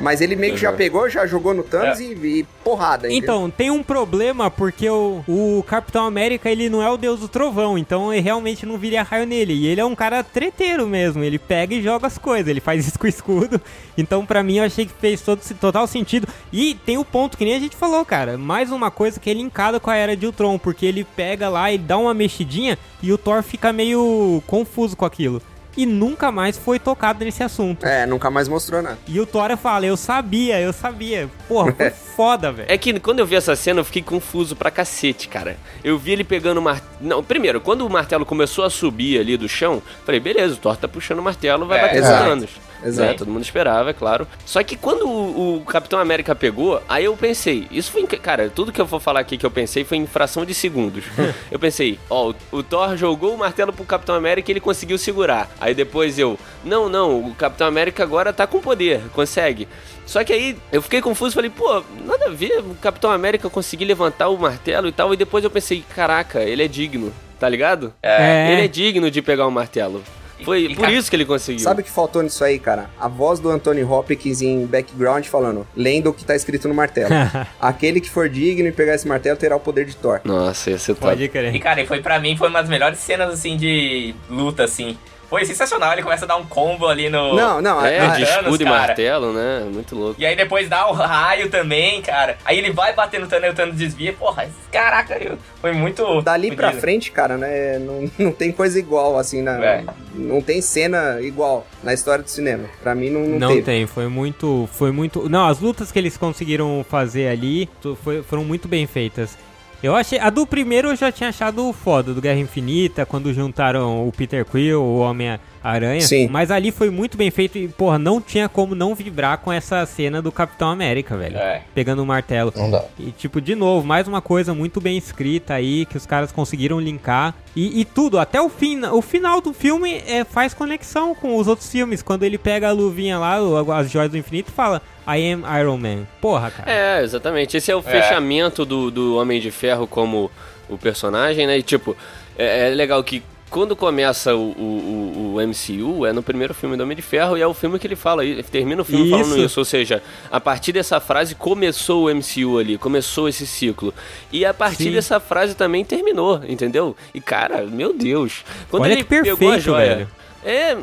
Mas ele meio que já Uhum. pegou, já jogou no Thanos É. e, e porrada. entendeu? Então, tem um problema porque o, o Capitão América, ele não é o deus do trovão, então ele realmente não viria raio nele. E ele é um cara treteiro mesmo, ele pega e joga as coisas, ele faz isso com o escudo. Então, pra mim, eu achei que fez todo, total sentido. E tem o ponto que nem a gente falou, cara, mais uma coisa que ele encada com a Era de Ultron, porque ele pega lá, ele dá uma mexidinha e o Thor fica meio confuso com aquilo. E nunca mais foi tocado nesse assunto. É, nunca mais mostrou nada. E o Thor fala, eu sabia, eu sabia. Porra, foi foda, velho. É que quando eu vi essa cena eu fiquei confuso pra cacete, cara. Eu vi ele pegando o martelo. Não, primeiro, quando o martelo começou a subir ali do chão, falei, beleza, o Thor tá puxando o martelo, vai É, bater exato. Thanos. Exato. Né? Todo mundo esperava, é claro. Só que quando o, o Capitão América pegou, aí eu pensei, isso foi. em- Cara, tudo que eu vou falar aqui que eu pensei foi em fração de segundos. eu pensei, ó, o, o Thor jogou o martelo pro Capitão América e ele conseguiu segurar. Aí depois eu, não, não, o Capitão América agora tá com poder, consegue. Só que aí eu fiquei confuso, falei, pô, nada a ver o Capitão América conseguir levantar o martelo e tal. E depois eu pensei, caraca, ele é digno, tá ligado? É. Ele é digno de pegar o martelo. Foi E- por ca- isso que ele conseguiu. Sabe o que faltou nisso aí, cara? A voz do Anthony Hopkins em background falando, lendo o que tá escrito no martelo. Aquele que for digno e pegar esse martelo terá o poder de Thor. Nossa, ia ser top. Pode E, crer. cara, e foi pra mim, foi uma das melhores cenas, assim, de luta, assim. Foi sensacional, ele começa a dar um combo ali no... Não, não, É, de escudo e martelo, né? Muito louco. E aí depois dá o raio também, cara. Aí ele vai batendo no Thanos e o Thanos desvia. Porra, caraca, eu- foi muito... Dali pra frente, cara, né? Não, não tem coisa igual, assim, na, É. não tem cena igual na história do cinema. Pra mim, não, não, Não teve. tem, foi muito, foi muito. Não, as lutas que eles conseguiram fazer ali foi- foram muito bem feitas. Eu achei, a do primeiro eu já tinha achado foda, do Guerra Infinita, quando juntaram o Peter Quill, o Homem-Aranha. Sim. Mas ali foi muito bem feito e, porra, não tinha como não vibrar com essa cena do Capitão América, velho. É. Pegando o martelo. Não dá. E, tipo, de novo, mais uma coisa muito bem escrita aí, que os caras conseguiram linkar. E, e tudo, até o, fim, o final do filme é, faz conexão com os outros filmes. Quando ele pega a luvinha lá, as joias do infinito, e fala I am Iron Man. Porra, cara. É, exatamente. Esse é o fechamento do, do Homem de Ferro como o personagem, né? E tipo, é, é legal que quando começa o, o, o- MCU, é no primeiro filme do Homem de Ferro e é o filme que ele fala, ele termina o filme falando Isso. isso. Ou seja, a partir dessa frase começou o MCU ali, começou esse ciclo. E a partir Sim. dessa frase também terminou, entendeu? E cara, meu Deus. Quando Olha ele que pegou a perfeito, joia. velho. É, é,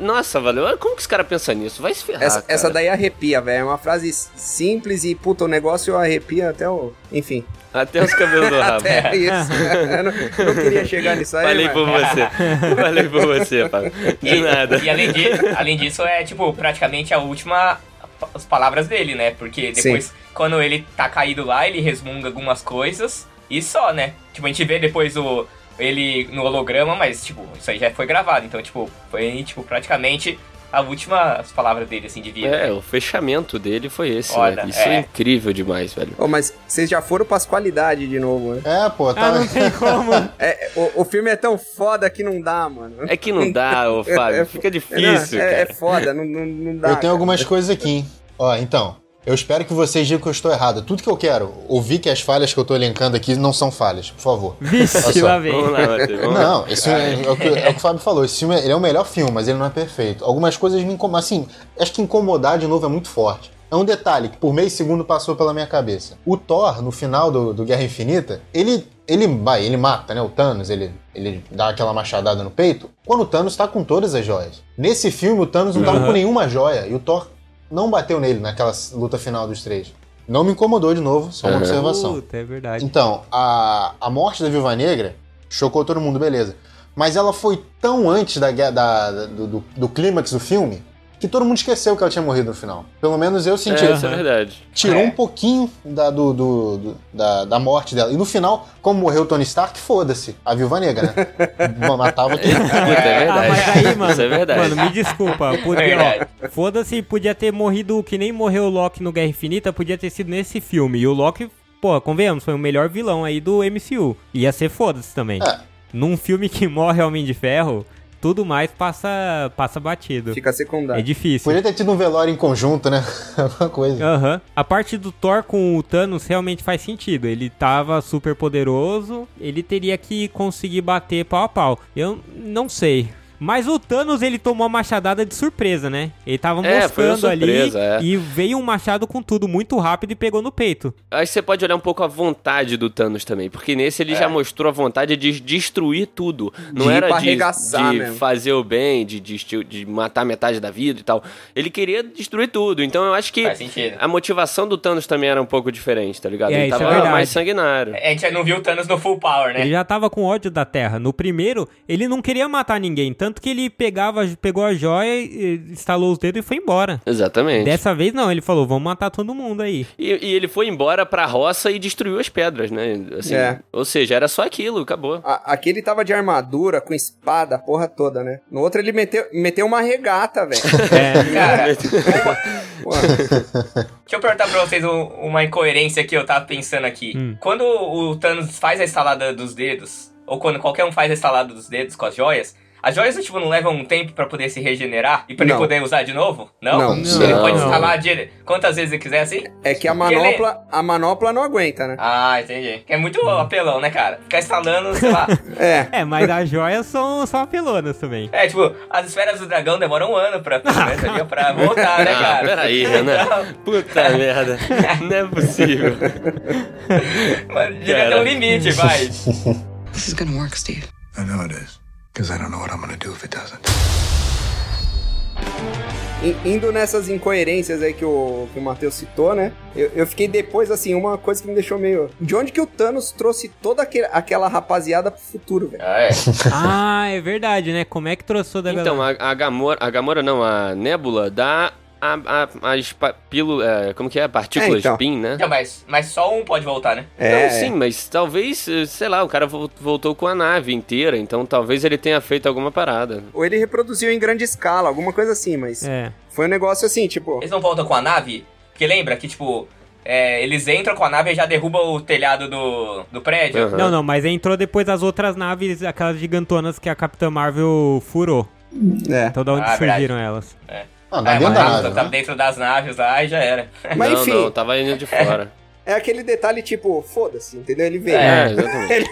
nossa, valeu. Como que os caras pensam nisso? Vai se ferrar. Essa, essa daí arrepia, velho. É uma frase simples e, puta, o negócio arrepia até o. Enfim. Até os cabelos do rabo. Até isso. eu, não, não queria chegar nisso aí. Falei mas- por você. Falei por você, Fábio. De nada. E além, de, além disso, é, tipo, praticamente a última as palavras dele, né? Porque depois, quando ele tá caído lá, ele resmunga algumas coisas e só, né? Tipo, a gente vê depois o ele no holograma, mas, tipo, isso aí já foi gravado. Então, tipo, foi, tipo, praticamente a última as palavras dele, assim, de vida. É, o fechamento dele foi esse, Olha, né? Isso é. é. incrível demais, velho. Ô, mas vocês já foram pras qualidades de novo, né? É, pô, Ah, tá. não tem como. É, o, o filme é tão foda que não dá, mano. É que não dá, ô Fábio. Fica difícil, é, é, cara. é foda, não, não, não dá. eu tenho cara. algumas coisas aqui, hein? Ó, então. Eu espero que vocês digam que eu estou errado. Tudo que eu quero, ouvir que as falhas que eu tô elencando aqui não são falhas, por favor. Vixe, lá vem. Vamos lá, Matheus. Vamos lá. Não, esse é, é o que, é o que o Fábio falou. Esse filme ele é o melhor filme, mas ele não é perfeito. Algumas coisas me incomodam. Assim, acho que incomodar de novo é muito forte. É um detalhe que por meio segundo passou pela minha cabeça. O Thor, no final do, do Guerra Infinita, ele. Ele, vai, ele mata, né? O Thanos, ele, ele dá aquela machadada no peito. Quando o Thanos tá com todas as joias. Nesse filme, o Thanos não tava Uhum. com nenhuma joia. E o Thor não bateu nele naquela luta final dos três. Não me incomodou de novo, só uma Uhum. observação. Puta, é verdade. Então, a, a morte da Viúva Negra chocou todo mundo, beleza. Mas ela foi tão antes da, guerra- da- do, do, do clímax do filme que todo mundo esqueceu que ela tinha morrido no final. Pelo menos eu senti. É, isso é verdade. Tirou É. um pouquinho da, do, do- do- da, da morte dela. E no final, como morreu o Tony Stark, foda-se. A Viúva Negra, né? Matava todo mundo. É Ah, verdade. mas aí, mano, Isso é verdade. mano, me desculpa. Podia, Verdade. ó, foda-se, podia ter morrido que nem morreu o Loki no Guerra Infinita, podia ter sido nesse filme. E o Loki, pô, convenhamos, foi o melhor vilão aí do MCU. Ia ser foda-se também. É. Num filme que morre Homem de Ferro, tudo mais passa, passa batido. Fica secundário. É difícil. Podia ter tido um velório em conjunto, né? Alguma coisa. Aham. A parte do Thor com o Thanos realmente faz sentido. Ele tava super poderoso, ele teria que conseguir bater pau a pau. Eu não sei. Mas o Thanos, ele tomou a machadada de surpresa, né? Ele tava É, moscando surpresa, ali é. e veio um machado com tudo muito rápido e pegou no peito. Aí você pode olhar um pouco a vontade do Thanos também, porque nesse ele É. já mostrou a vontade de destruir tudo. Não De era de, de fazer o bem, de, de, de matar metade da vida e tal. Ele queria destruir tudo. Então eu acho que a motivação do Thanos também era um pouco diferente, tá ligado? É, ele é tava verdade. mais sanguinário. A gente não viu o Thanos no full power, né? Ele já tava com ódio da Terra. No primeiro, ele não queria matar ninguém, tanto que ele pegava, pegou a joia, e- estalou os dedos e foi embora. Exatamente. Dessa vez não, ele falou, vamos matar todo mundo aí. E, e ele foi embora pra roça e destruiu as pedras, né? Assim, É. Ou seja, era só aquilo, acabou. A- Aqui ele tava de armadura, com espada, a porra toda, né? No outro ele meteu, meteu uma regata, velho. É, Cara. Deixa eu perguntar pra vocês um- uma incoerência que eu tava pensando aqui. Hum. Quando o Thanos faz a estalada dos dedos, ou quando qualquer um faz a estalada dos dedos com as joias, as joias tipo, não levam um tempo pra poder se regenerar e pra ele Não. poder usar de novo? Não? Não. Ele Não. pode instalar de... quantas vezes ele quiser assim? É que a Porque ele- manopla, a manopla não aguenta, né? Ah, entendi. Que é muito apelão, né, cara? Ficar instalando, sei lá. É. É, mas as joias são, são apelonas também. É, tipo, as esferas do dragão demoram um ano pra, né, pra voltar, né, Ah, cara? peraí, Renan. Então, Puta merda. Não é possível. mas devia ter um limite, vai. This is gonna work, Steve. I know it is. Because I don't know what I'm gonna do if it doesn't. Indo nessas incoerências aí que o, que o Matheus citou, né? Eu, eu fiquei depois, assim, uma coisa que me deixou meio. De onde que o Thanos trouxe toda aquele- aquela rapaziada pro futuro, velho? Ah, é. Ah, é verdade, né? Como é que trouxe toda a Então, a, a Gamora, a Gamora não, a Nebula dá a, a, as pa- pílula- é, como que é? Partículas É, então. PIN, né? Então, mas, mas só um pode voltar, né? É, Então, sim, mas talvez, eh, sei lá, o cara vol- voltou com a nave inteira, então talvez ele tenha feito alguma parada. Ou ele reproduziu em grande escala, alguma coisa assim, mas É. foi um negócio assim, tipo. Eles não voltam com a nave? Porque lembra que, tipo, é, eles entram com a nave e já derrubam o telhado do, do prédio? Aham. Não, não, mas entrou depois as outras naves, aquelas gigantonas que a Capitã Marvel furou. É. Então da onde Ah, verdade. surgiram elas? Ah, É, dentro mas da tava, nave, tava né? dentro das naves lá e já era. Mas não, enfim, não, tava indo de fora. é aquele detalhe, tipo, foda-se, entendeu? Ele veio. É, É. exatamente.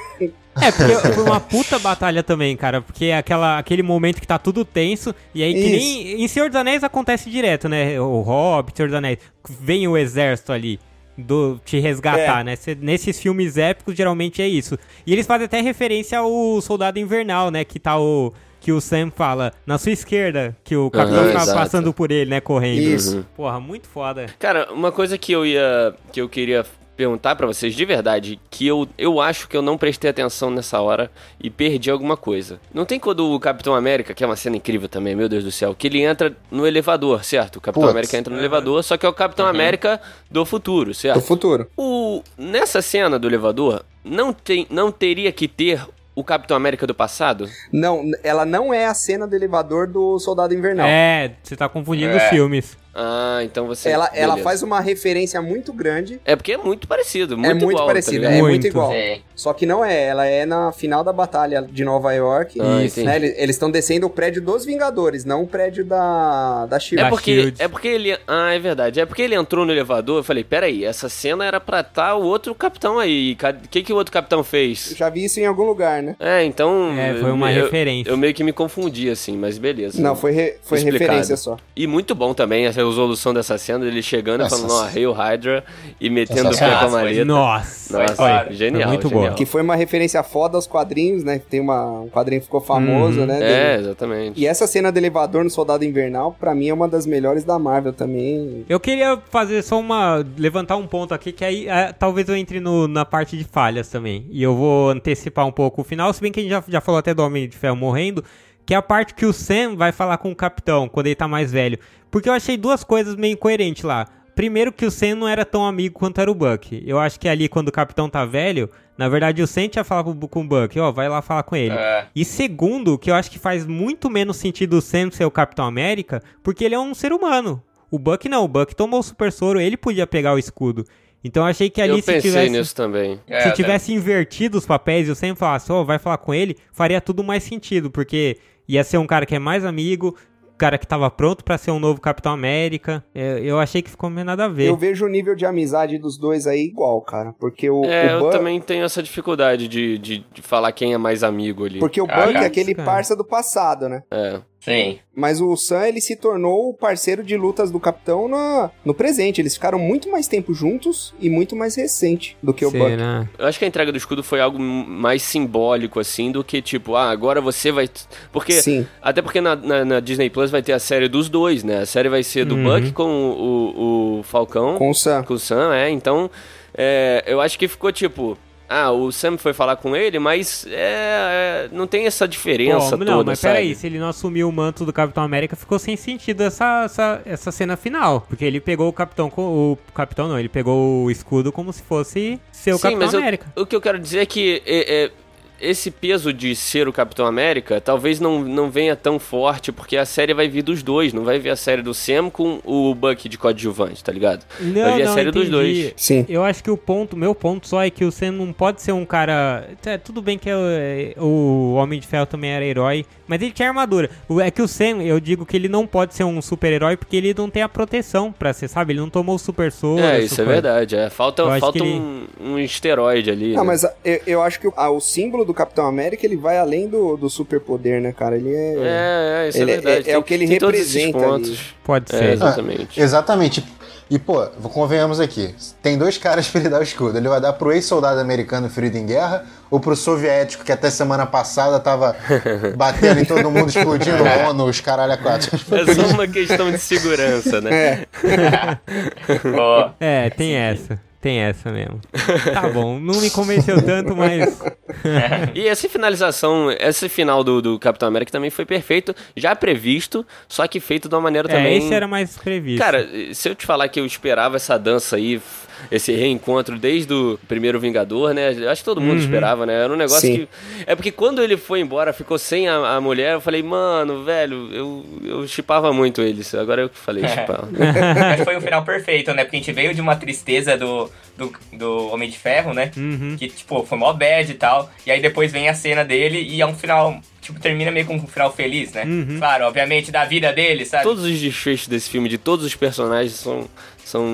É, porque foi uma puta batalha também, cara. Porque é aquela, aquele momento que tá tudo tenso. E aí, que nem. Em Senhor dos Anéis acontece direto, né? O Hobbit, Senhor dos Anéis. Vem o exército ali. Do, te resgatar, É. né? Cê- nesses filmes épicos, geralmente é isso. E eles fazem até referência ao Soldado Invernal, né? Que tá o. Que o Sam fala na sua esquerda, que o capitão tá exato. passando por ele, né? Correndo. Isso. Porra, muito foda. Cara, uma coisa que eu ia. que eu queria perguntar pra vocês de verdade, que eu, eu acho que eu não prestei atenção nessa hora e perdi alguma coisa. Não tem quando o Capitão América, que é uma cena incrível também, meu Deus do céu, que ele entra no elevador, certo? O Capitão Putz. América entra no elevador, só que é o Capitão América do futuro, Do certo? futuro. O, nessa cena do elevador, não, tem, não teria que ter o Capitão América do passado? Não, ela não é a cena do elevador do Soldado Invernal. É, você tá confundindo os É. filmes. Ah, então você. Ela, ela faz uma referência muito grande. É porque é muito parecido, muito é muito igual, parecida, tá é muito Muito. igual. Sim. Só que não é, ela é na final da batalha de Nova York. Ah, Isso, né? Eles estão descendo o prédio dos Vingadores, não o prédio da, da Shield. É porque, é porque ele. Ah, é verdade. É porque ele entrou no elevador. Eu falei: peraí, essa cena era pra estar o outro capitão aí. O que, que o outro capitão fez? Já vi isso em algum lugar, né? É, então. É, foi uma eu, referência. Eu meio que me confundi, assim, mas beleza. Não, foi, re- foi Explicado. referência só. E muito bom também a resolução dessa cena, ele chegando e Nossa, falando, ó, Hail Hydra, e metendo o pé com a maleta. Nossa, Nossa, genial, Foi muito genial. boa. Que foi uma referência foda aos quadrinhos, né? Tem uma, um quadrinho que ficou famoso, Uhum. né? É, dele. exatamente. E essa cena do elevador no Soldado Invernal, pra mim, é uma das melhores da Marvel também. Eu queria fazer só uma. levantar um ponto aqui, que aí é, talvez eu entre no- na parte de falhas também. E eu vou antecipar um pouco o final, se bem que a gente já, já falou até do Homem de Ferro morrendo, que é a parte que o Sam vai falar com o Capitão quando ele tá mais velho. Porque eu achei duas coisas meio incoerentes lá. Primeiro que o Sam não era tão amigo quanto era o Buck. Eu acho que ali quando o Capitão tá velho, na verdade o Sam tinha falado com com o Buck, ó, vai lá falar com ele. É. E segundo, que eu acho que faz muito menos sentido o Sam ser o Capitão América, porque ele é um ser humano. O Buck não, o Buck tomou o super soro, ele podia pegar o escudo. Então eu achei que ali eu se tivesse, também. É, se tivesse invertido os papéis e o Sam falasse, ó, vai falar com ele, faria tudo mais sentido, porque ia ser um cara que é mais amigo, cara que tava pronto pra ser um novo Capitão América. É, eu achei que ficou meio nada a ver. Eu vejo o nível de amizade dos dois aí igual, cara. Porque o, É, o eu também tenho essa dificuldade de, de, de falar quem é mais amigo ali. Porque o Ah, Buck é aquele cara. parça do passado, né? É. Sim. Mas o Sam, ele se tornou o parceiro de lutas do Capitão na, no presente. Eles ficaram muito mais tempo juntos e muito mais recente do que o Buck. Será? Eu acho que a entrega do escudo foi algo mais simbólico, assim, do que tipo, ah, agora você vai. Porque. Sim. Até porque na, na- na Disney Plus vai ter a série dos dois, né? A série vai ser do Uhum. Buck com o, o, o Falcão. Com o Sam. com o Sam, é. Então, é, eu acho que ficou tipo. Ah, o Sam foi falar com ele, mas é, é, não tem essa diferença Pô, toda, não, mas sabe? peraí, se ele não assumiu o manto do Capitão América, ficou sem sentido essa, essa, essa cena final. Porque ele pegou o Capitão. O Capitão não, ele pegou o escudo como se fosse ser o Sim, Capitão mas eu- América. o que eu quero dizer é que é, é, esse peso de ser o Capitão América talvez não, não venha tão forte, porque a série vai vir dos dois, não vai vir a série do Sam com o Buck de coadjuvante, tá ligado? Não, vai vir a não, série dos entendi. dois. Sim. Eu acho que o ponto, meu ponto só é que o Sam não pode ser um cara. é, tudo bem que é, o Homem de Ferro também era herói, mas ele tinha armadura. O- É que o Sam, eu digo que ele não pode ser um super-herói porque ele não tem a proteção pra ser, sabe? Ele não tomou o super soro. É, isso é coisas. verdade. É. Falta, Eu falta que ele- um, um esteroide ali. Não, né? mas a- eu, eu acho que o, ah, o símbolo do Capitão América, ele vai além do, do superpoder, né, cara? Ele é... É, é, isso Ele é- é verdade. é- é o que ele tem representa pontos. Pode É, ser. exatamente. Exatamente. E, pô, convenhamos aqui. Tem dois caras pra ele dar o escudo. Ele vai dar pro ex-soldado americano ferido em guerra ou pro soviético que até semana passada tava batendo em todo mundo, explodindo ONU, os caralho a quatro. É só uma questão de segurança, né? Boa. É, tem essa. Tem essa mesmo. Tá bom, não me convenceu tanto, mas. E essa finalização, esse final do, do Capitão América também foi perfeito, já previsto, só que feito de uma maneira É, também. esse era mais previsto. Cara, se eu te falar que eu esperava essa dança aí, esse reencontro desde o primeiro Vingador, né? Eu acho que todo mundo Uhum. esperava, né? Era um negócio Sim. que. É porque quando ele foi embora, ficou sem a, a mulher, eu falei, mano, velho, eu, eu chipava muito eles. Agora eu que falei chipar. Mas foi um final perfeito, né? Porque a gente veio de uma tristeza do, do, do Homem de Ferro, né? Uhum. Que, tipo, foi mó bad e tal. E aí depois vem a cena dele e é um final, tipo, termina meio com um final feliz, né? Uhum. Claro, obviamente, da vida dele, sabe? Todos os desfechos desse filme, de todos os personagens, são, são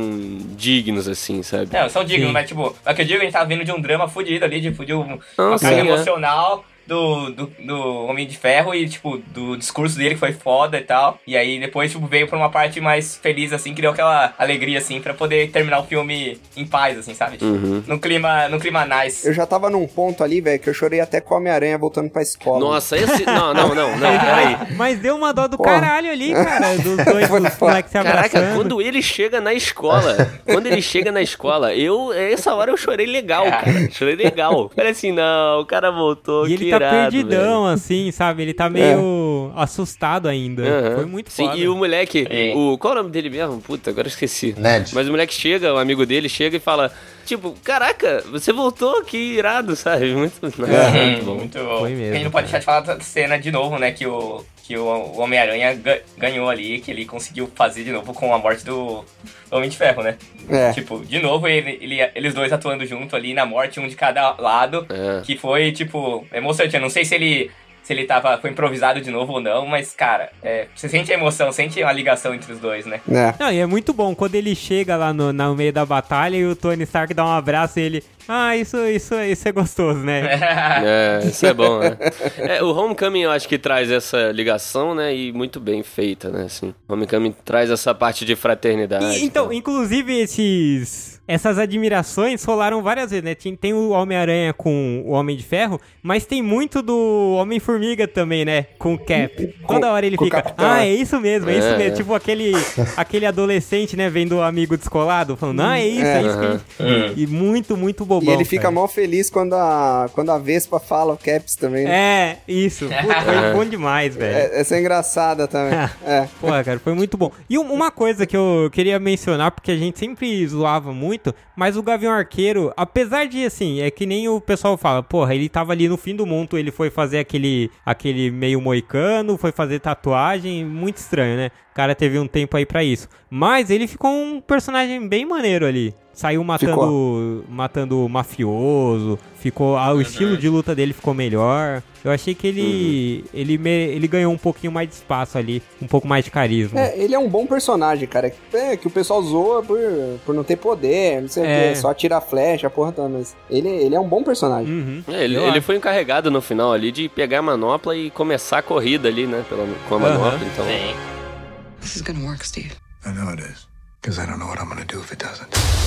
dignos, assim, sabe? Não, são dignos, Sim. mas tipo, é que eu digo, a gente tava vindo de um drama fudido ali, tipo, de um- Não, uma sim, carga é. emocional do, do, do Homem de Ferro e, tipo, do discurso dele que foi foda e tal. E aí depois, tipo, veio pra uma parte mais feliz, assim, que deu aquela alegria, assim, pra poder terminar o filme em paz, assim, sabe? Tipo, Uhum. num clima, num clima nice. Eu já tava num ponto ali, velho, que eu chorei até com o Homem-Aranha voltando pra escola. Nossa, esse. Não, não, não, não, peraí. Mas deu uma dó do Porra. caralho ali, cara. Dos dois moleques se abraçando. Caraca, quando ele chega na escola, quando ele chega na escola, eu, essa hora eu chorei legal, cara. Chorei legal. Falei assim, não, o cara voltou, E ele que tá perdidão, assim, sabe? Ele tá meio assustado ainda. velho. Aham. Foi muito Sim, foda. e o moleque, Sim. o, qual é o nome dele mesmo? Puta, agora eu esqueci. Ned. Mas o moleque chega, o amigo dele chega e fala: tipo, caraca, você voltou, que irado, sabe? Muito, Uhum, muito bom. Muito bom. Foi mesmo, a gente não pode deixar de falar da cena de novo, né? Que o, que o Homem-Aranha ga- ganhou ali, que ele conseguiu fazer de novo com a morte do Homem de Ferro, né? É. Tipo, de novo ele, ele- eles dois atuando junto ali na morte, um de cada lado. É. Que foi, tipo, emocionante. Eu não sei se ele. Se ele tava, foi improvisado de novo ou não, mas, cara, é, você sente a emoção, sente a ligação entre os dois, né? É. Não, e é muito bom quando ele chega lá no, no meio da batalha e o Tony Stark dá um abraço e ele. Ah, isso, isso, isso é gostoso, né? É, isso é bom, né? É, o Homecoming eu acho que traz essa ligação, né? E muito bem feita, né? Assim, Homecoming traz essa parte de fraternidade. E, então, tá? inclusive esses. Essas admirações rolaram várias vezes, né? Tem, tem o Homem-Aranha com o Homem de Ferro, mas tem muito do Homem-Formiga também, né? Com o Cap. Toda hora ele com fica. Ah, né? é isso mesmo, é, isso É. mesmo. Tipo aquele, aquele adolescente, né? Vendo o amigo descolado, falando, ah, é isso, é, É. isso. que a gente-" E muito, muito bobão. E ele fica cara. mal feliz quando a, quando a Vespa fala o Caps também. né? É, isso. Puta, foi bom demais, velho. É, essa é engraçada também. é. Porra, cara, foi muito bom. E um- uma coisa que eu queria mencionar, porque a gente sempre zoava muito, mas o Gavião Arqueiro, apesar de, assim, é que nem o pessoal fala, porra, ele tava ali no fim do mundo, ele foi fazer aquele, aquele meio moicano, foi fazer tatuagem, muito estranho, né? O cara teve um tempo aí pra isso. Mas ele ficou um personagem bem maneiro ali. Saiu matando, matando mafioso, ficou, ah, o estilo de luta dele ficou melhor. Eu achei que ele, ele, me- ele ganhou um pouquinho mais de espaço ali, um pouco mais de carisma. É, ele é um bom personagem, cara. É, que o pessoal zoa por, por não ter poder, não sei o É. quê, só atirar flecha, porra toda, mas ele, ele é um bom personagem. Uhum. É, ele, ele foi encarregado no final ali de pegar a manopla e começar a corrida ali, né? Pela, com a manopla, então. Sim. This is gonna work, Steve. I know it is. Because I don't know what I'm gonna do if it doesn't.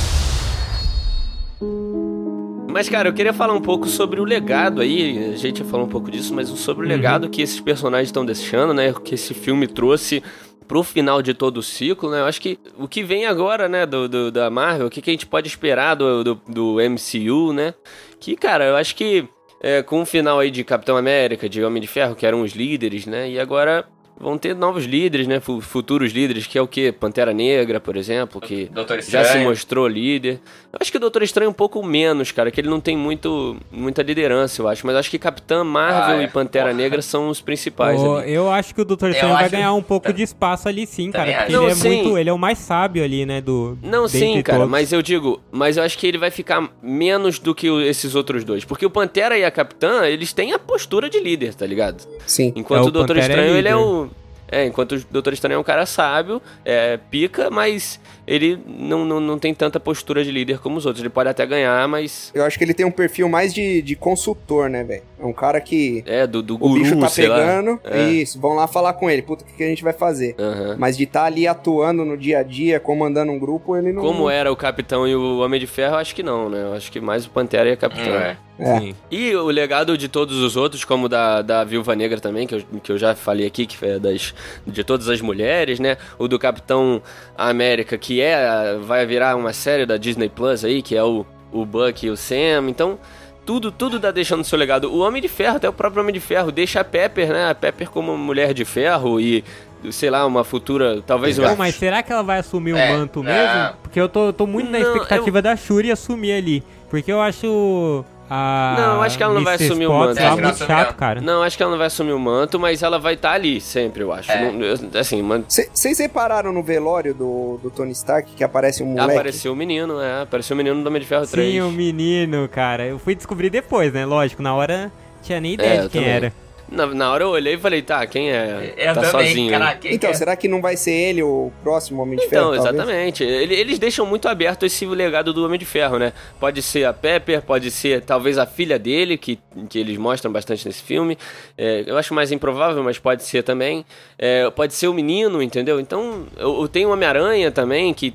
Mas, cara, eu queria falar um pouco sobre o legado aí. A gente já falou um pouco disso, mas sobre o legado que esses personagens estão deixando, né? Que esse filme trouxe pro final de todo o ciclo, né? Eu acho que o que vem agora, né, do, do- da Marvel, o que, que a gente pode esperar do, do, do MCU, né? Que, cara, eu acho que é, com o final aí de Capitão América, de Homem de Ferro, que eram os líderes, né? E agora vão ter novos líderes, né? fu- Futuros líderes, que é o que? Pantera Negra, por exemplo, que Doutor já se mostrou líder. Eu acho que o Doutor Estranho é um pouco menos, cara, que ele não tem muito, muita liderança, eu acho. Mas acho que Capitã Marvel Ah, é. e Pantera Porra. Negra são os principais ali. eu acho que o Dr. Estranho vai ganhar um pouco de espaço ali sim, cara. Também Porque acho. ele é Não, sim. muito. Ele é o mais sábio ali, né? Do. Não, sim, cara, todos. mas eu digo, mas eu acho que ele vai ficar menos do que esses outros dois. Porque o Pantera e a Capitã, eles têm a postura de líder, tá ligado? Sim. Enquanto É, o o Doutor Pantera é Estranho, ele é o. É, enquanto o Doutor Estranho é um cara sábio, é, pica, mas ele não, não, não tem tanta postura de líder como os outros. Ele pode até ganhar, mas. Eu acho que ele tem um perfil mais de, de consultor, né, velho? É um cara que É, do, do o guru, bicho tá sei lá. pegando, É. isso, vão lá falar com ele, puta, o que, que a gente vai fazer? Aham. Mas de estar ali atuando no dia a dia, comandando um grupo, ele não... Como era o Capitão e o Homem de Ferro, eu acho que não, né? Eu acho que mais o Pantera e a Capitã. É. É. Sim. E o legado de todos os outros, como da, da Viúva Negra também, que eu, que eu já falei aqui, que é das, de todas as mulheres, né? O do Capitão América, que é vai virar uma série da Disney Plus aí, que é o, o Buck e o Sam. Então, tudo, tudo tá deixando seu legado. O Homem de Ferro, até o próprio Homem de Ferro, deixa a Pepper, né? A Pepper como mulher de ferro e, sei lá, uma futura, talvez uma... mas será que ela vai assumir o É, manto não. mesmo? Porque eu tô, eu tô muito na Não, expectativa da Shuri assumir ali. Porque eu acho. A Não, eu acho que ela não vai assumir o manto. que ela muito chato, não. cara. Não, acho que ela não vai assumir o manto, mas ela vai estar ali sempre, eu acho. É. Não- eu- assim, man- Vocês repararam no velório do, do Tony Stark que aparece um moleque? apareceu o menino, é. Apareceu o menino do Homem de Ferro 3. Sim, o menino, cara. Eu fui descobrir depois, né? Lógico, na hora tinha nem ideia É, de quem também. era. Na, na hora eu olhei e falei, tá, quem é? Eu tá também, sozinho. cara. quem Então, é? será que não vai ser ele o próximo Homem de Então, Ferro? talvez? exatamente. Ele- Eles deixam muito aberto esse legado do Homem de Ferro, né? Pode ser a Pepper, pode ser talvez a filha dele, que, que eles mostram bastante nesse filme. É, eu acho mais improvável, mas pode ser também. É, pode ser o menino, entendeu? Então, eu, eu tenho o Homem-Aranha também, que,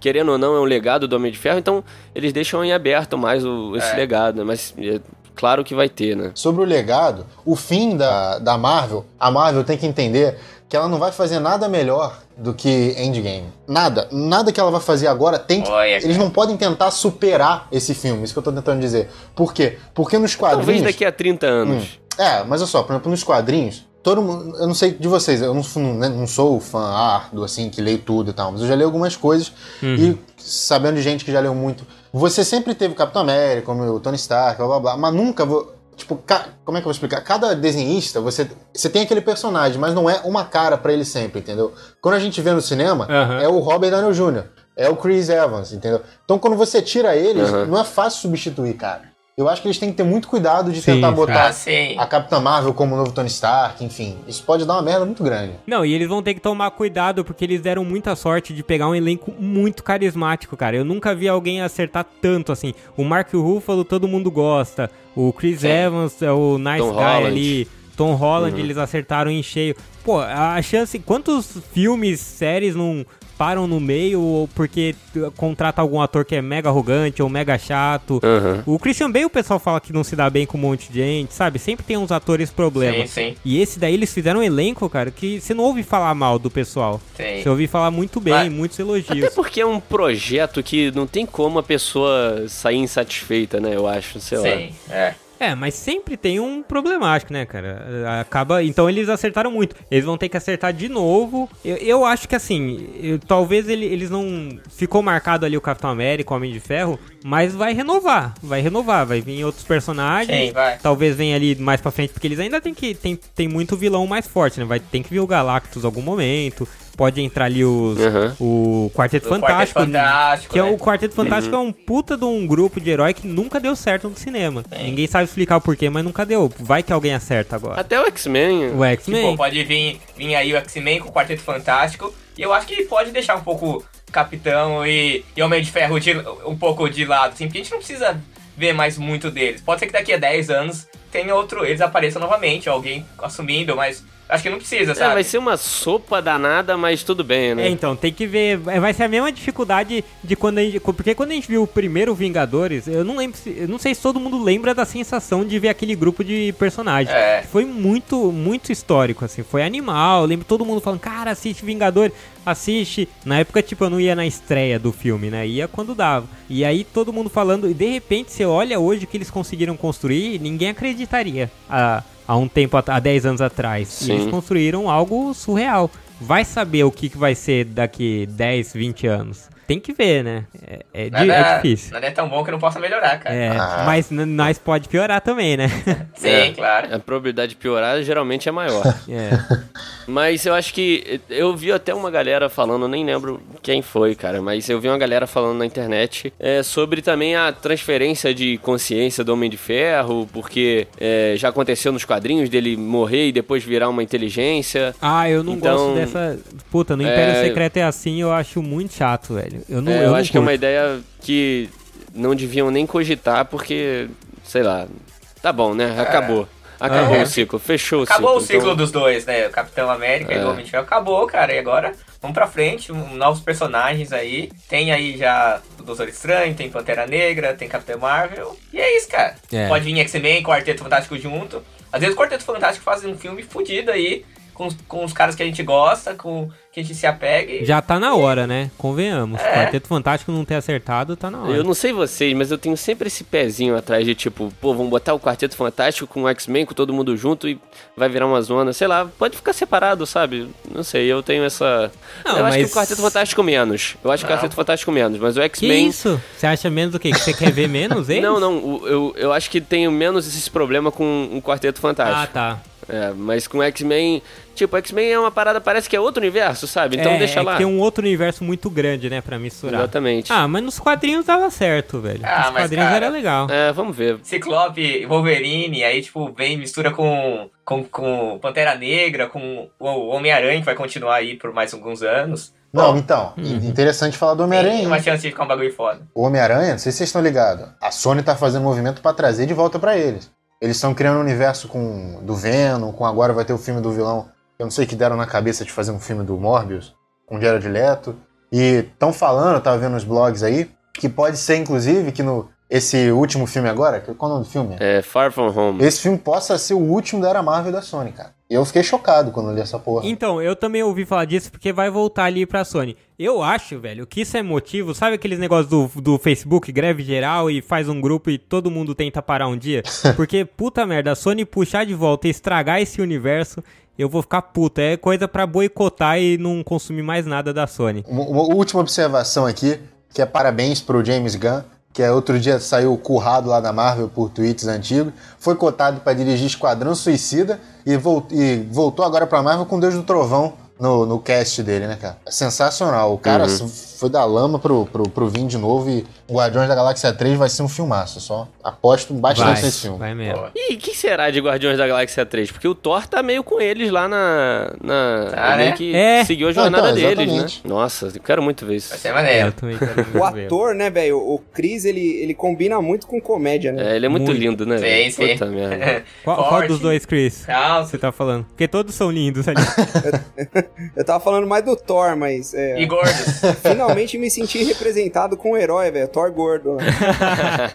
querendo ou não, é um legado do Homem de Ferro. Então, eles deixam em aberto mais o- esse É. legado, né? Mas é, claro que vai ter, né? Sobre o legado, o fim da, da Marvel, a Marvel tem que entender que ela não vai fazer nada melhor do que Endgame. Nada. Nada que ela vai fazer agora tem que. Olha, eles não podem tentar superar esse filme. Isso que eu tô tentando dizer. Por quê? Porque nos quadrinhos. Talvez daqui a 30 anos. É, mas olha só, por exemplo, nos quadrinhos, todo mundo. Eu não sei de vocês, eu não, não, né, não sou fã árduo, assim, que leio tudo e tal, mas eu já li algumas coisas Uhum. e sabendo de gente que já leu muito. Você sempre teve o Capitão América, como o Tony Stark, blá blá blá, mas nunca. vo- Tipo, ca- como é que eu vou explicar? Cada desenhista, você, você tem aquele personagem, mas não é uma cara pra ele sempre, entendeu? Quando a gente vê no cinema, Aham. é o Robert Downey Jr., é o Chris Evans, entendeu? Então quando você tira eles, Aham. não é fácil substituir, cara. Eu acho que eles têm que ter muito cuidado de Sim, tentar botar Ah, sim. a Capitã Marvel como o novo Tony Stark, enfim. Isso pode dar uma merda muito grande. Não, e eles vão ter que tomar cuidado porque eles deram muita sorte de pegar um elenco muito carismático, cara. Eu nunca vi alguém acertar tanto assim. O Mark Ruffalo todo mundo gosta. O Chris Sim. Evans é o nice Tom guy Holland. ali. Tom Holland, eles acertaram em cheio. Pô, a chance. Quantos filmes, séries não param no meio ou porque contrata algum ator que é mega arrogante ou mega chato? Aham. O Christian Bale, o pessoal fala que não se dá bem com um monte de gente, sabe? Sempre tem uns atores problemas. Sim, sim. E esse daí eles fizeram um elenco, cara, que você não ouve falar mal do pessoal. Sim. Você ouve falar muito bem, Mas- muitos Até elogios. porque é um projeto que não tem como a pessoa sair insatisfeita, né? Eu acho, sei lá. Sim, é. É, mas sempre tem um problemático, né, cara? Acaba. Então eles acertaram muito. Eles vão ter que acertar de novo. Eu, eu acho que assim, eu- talvez ele- eles não. Ficou marcado ali o Capitão América, o Homem de Ferro, mas vai renovar. Vai renovar, vai vir outros personagens. Sim, vai. Talvez venha ali mais pra frente, porque eles ainda tem que. Tem, tem muito vilão mais forte, né? Vai, tem que vir o Galactus em algum momento. Pode entrar ali os, Aham. o Quarteto O Fantástico. Quarteto Fantástico, que é né? o Quarteto Fantástico é um puta de um grupo de herói que nunca deu certo no cinema. Ninguém sabe explicar o porquê, mas nunca deu. Vai que alguém acerta agora. Até o X-Men. O X-Men. pode vir, vir aí o X-Men com o Quarteto Fantástico. E eu acho que pode deixar um pouco Capitão e, e Homem de Ferro de- um pouco de lado, assim, porque a gente não precisa ver mais muito deles. Pode ser que daqui a 10 anos tenha outro, eles apareçam novamente, alguém assumindo, mas acho que não precisa, É, sabe? vai ser uma sopa danada, mas tudo bem, né? É, então, tem que ver. é, Vai ser a mesma dificuldade de quando a gente. Porque quando a gente viu o primeiro Vingadores, eu não lembro. se- Eu não sei se todo mundo lembra da sensação de ver aquele grupo de personagens. É. Foi muito, muito histórico, assim. Foi animal. Eu lembro todo mundo falando, cara, assiste Vingadores, assiste. Na época, tipo, eu não ia na estreia do filme, né? Ia quando dava. E aí todo mundo falando, e de repente você olha hoje o que eles conseguiram construir, ninguém acreditaria há, há um tempo, há 10 anos atrás. E Sim. eles construíram algo surreal. Vai saber o que, que vai ser daqui 10, 20 anos. Tem que ver, né? É, é, Nada, é difícil. Nada é tão bom que não possa melhorar, cara. É, Ah. mas nós pode piorar também, né? Sim, É. claro. A probabilidade de piorar geralmente é maior. É. Mas eu acho que. Eu vi até uma galera falando, nem lembro quem foi, cara, mas eu vi uma galera falando na internet é, sobre também a transferência de consciência do Homem de Ferro, porque é, já aconteceu nos quadrinhos dele morrer e depois virar uma inteligência. Ah, eu não Então, gosto dessa. Puta, no Império é- Secreto é assim, eu acho muito chato, velho. Eu não, É, eu eu não acho que é uma curto. ideia que não deviam nem cogitar, porque, sei lá, tá bom, né? Acabou. Acabou Aham. o ciclo, fechou o Acabou o ciclo. ciclo então- dos dois, né? O Capitão América e É. o Homem de Ferro. Acabou, cara. E agora, vamos pra frente. um- novos personagens aí. Tem aí já o Doutor Estranho, tem Pantera Negra, tem Capitão Marvel. E é isso, cara. É. Pode vir X-Men, Quarteto Fantástico junto. Às vezes o Quarteto Fantástico faz um filme fudido aí. Com, os- com os caras que a gente gosta, com que a gente se apega. e- Já tá na hora, né? Convenhamos. É. Quarteto Fantástico não ter acertado, tá na hora. Eu não sei vocês, mas eu tenho sempre esse pezinho atrás de tipo, pô, vamos botar o Quarteto Fantástico com o X-Men, com todo mundo junto e vai virar uma zona, sei lá, pode ficar separado, sabe? Não sei, eu tenho essa. Não, eu acho que mas- o Quarteto Fantástico menos. Eu acho que o. Quarteto Fantástico menos, mas o Que X-Men. isso? Você acha menos do quê? Que você quer ver menos eles? Não, não, o- eu, eu acho que tenho menos esse problema com o Quarteto Fantástico. Ah, tá. É, mas com o X-Men, tipo, X-Men é uma parada, parece que é outro universo, sabe? Então é, deixa é lá. que tem um outro universo muito grande, né, pra misturar. Exatamente. Ah, mas nos quadrinhos dava certo, velho. Ah, nos mas, quadrinhos cara, era legal. É, vamos ver. Ciclope, Wolverine, aí tipo, vem, mistura com, com, com Pantera Negra, com o Homem-Aranha, que vai continuar aí por mais alguns anos. Não, então, Uhum. interessante falar do tem Homem-Aranha. uma hein? chance de ficar um bagulho foda. O Homem-Aranha, não sei se vocês estão ligados. A Sony tá fazendo movimento pra trazer de volta pra eles. Eles estão criando um universo com do Venom, com agora vai ter o filme do vilão. Eu não sei que deram na cabeça de fazer um filme do Morbius, com Jared Leto. E estão falando, tava vendo nos blogs aí, que pode ser inclusive que no esse último filme agora, que- qual é o nome do filme? É Far From Home. Esse filme possa ser o último da era Marvel da Sony, cara. E eu fiquei chocado quando eu li essa porra. Então, eu também ouvi falar disso porque vai voltar ali pra Sony. Eu acho, velho, que isso é motivo. Sabe aqueles negócios do, do Facebook, greve geral e faz um grupo e todo mundo tenta parar um dia? Porque, puta merda, a Sony puxar de volta e estragar esse universo, eu vou ficar puta. É coisa pra boicotar e não consumir mais nada da Sony. Uma, uma última observação aqui, que é parabéns pro James Gunn, que é outro dia saiu currado lá da Marvel por tweets antigos, foi cotado para dirigir Esquadrão Suicida e, vol voltou agora pra Marvel com Deus do Trovão no, no cast dele, né, cara? Sensacional. O cara Uhum. Foi da lama pro, pro, pro Vin de novo e o Guardiões da Galáxia 3 vai ser um filmaço. Só aposto bastante Vai, nesse filme. vai mesmo. E o que será de Guardiões da Galáxia 3? Porque o Thor tá meio com eles lá na. na meio né? que É. seguiu a jornada Ah, então, deles, né? Nossa, eu quero muito ver isso. Vai ser É, maneiro. O ator, né, velho? O Chris, ele, ele combina muito com comédia, né? É, ele é muito, Muito. lindo, né? Sim, sim. Puta merda. Qual, qual dos dois, Chris? Calma. Você tá falando? Porque todos são lindos ali. Eu tava falando mais do Thor, mas é, E gordos. Finalmente me senti representado com o herói, velho. Thor gordo. né?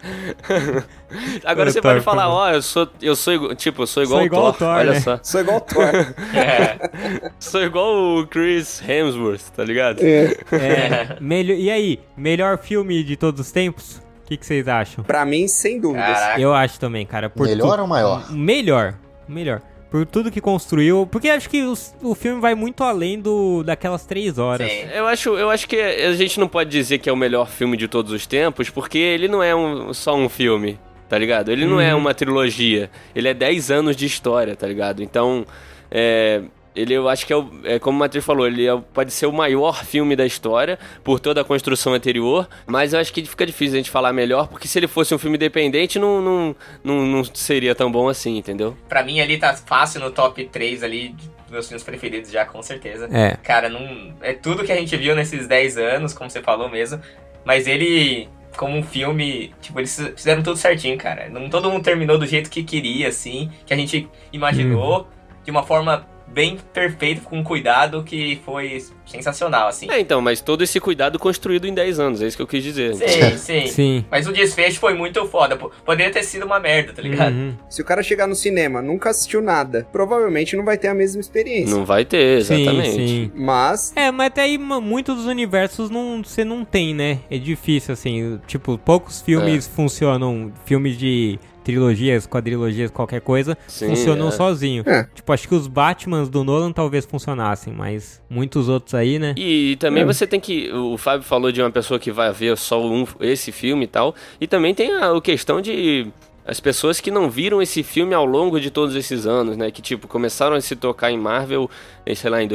Agora Eu você tô, pode falar, ó, eu sou, eu sou igual, tipo, eu sou igual Sou o igual Thor, ao Thor, olha né? só. Sou igual o Thor. É. Sou igual o Chris Hemsworth, tá ligado? É. É, melhor, e aí, melhor filme de todos os tempos? O que, que vocês acham? Pra mim, sem dúvidas. Caraca. Eu acho também, cara. Por Melhor tu- ou maior? Melhor. Melhor. Por tudo que construiu. Porque acho que os- o filme vai muito além do daquelas três horas. Sim. Eu acho, eu acho que a gente não pode dizer que é o melhor filme de todos os tempos, porque ele não é um- só um filme, tá ligado? Ele não é uma trilogia. Ele é 10 anos de história, tá ligado? Então, é, ele eu acho que é, o- é como o Matheus falou, ele é- pode ser o maior filme da história por toda a construção anterior, mas eu acho que fica difícil a gente falar melhor, porque se ele fosse um filme independente, não, não, não, não seria tão bom assim, entendeu? Pra mim ali tá fácil no top 3 ali dos meus filmes preferidos já, com certeza. É. Cara, não. É tudo que a gente viu nesses 10 anos, como você falou mesmo. Mas ele, como um filme, tipo, eles fizeram tudo certinho, cara. Não todo mundo terminou do jeito que queria, assim, que a gente imaginou, de uma forma bem perfeita, com cuidado, que foi sensacional, assim. É, então, mas todo esse cuidado construído em 10 anos, é isso que eu quis dizer. Sim, sim. Sim. Mas o desfecho foi muito foda. Poderia ter sido uma merda, tá ligado? Uhum. Se o cara chegar no cinema, nunca assistiu nada, provavelmente não vai ter a mesma experiência. Não vai ter, Sim, exatamente. sim. Mas, É, mas até aí muitos dos universos não, você não tem, né? É difícil, assim. Tipo, poucos filmes É. funcionam. Filmes de trilogias, quadrilogias, qualquer coisa, Sim, funcionam é. sozinho. É. Tipo, acho que os Batmans do Nolan talvez funcionassem, mas muitos outros aí, né? E, também você tem que. O Fábio falou de uma pessoa que vai ver só um, esse filme e tal. E também tem a, a questão de. As pessoas que não viram esse filme ao longo de todos esses anos, né? Que, tipo, começaram a se tocar em Marvel, eh, sei lá, em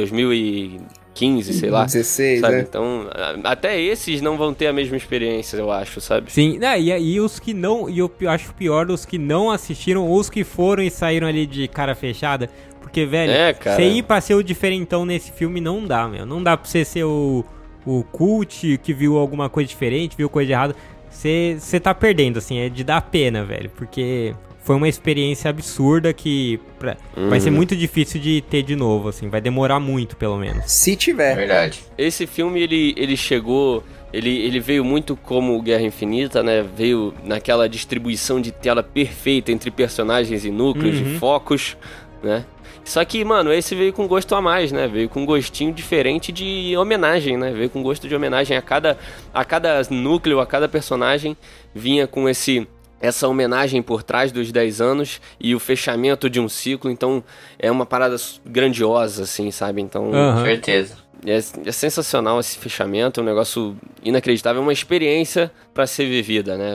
2015, sei lá. 16, sabe? né? Então, até esses não vão ter a mesma experiência, eu acho, sabe? Sim, né, e, e os que não, e eu acho pior os que não assistiram, ou os que foram e saíram ali de cara fechada, porque, velho, É, cara. você ir pra ser o diferentão nesse filme não dá, meu, não dá pra você ser o, o cult que viu alguma coisa diferente, viu coisa de errado, você você tá perdendo, assim, é de dar pena, velho, porque foi uma experiência absurda que pra- vai ser Uhum. muito difícil de ter de novo, assim, vai demorar muito, pelo menos. se É tiver. verdade. Esse filme, ele, ele chegou... Ele, ele veio muito como Guerra Infinita, né? Veio naquela distribuição de tela perfeita entre personagens e núcleos Uhum. e focos, né? Só que, mano, esse veio com gosto a mais, né? Veio com um gostinho diferente de homenagem, né? Veio com gosto de homenagem a cada, a cada núcleo, a cada personagem. Vinha com esse essa homenagem por trás dos 10 anos e o fechamento de um ciclo. Então, é uma parada grandiosa, assim, sabe? Então, Aham. Certeza. é, é sensacional esse fechamento, é um negócio inacreditável, é uma experiência pra ser vivida, né?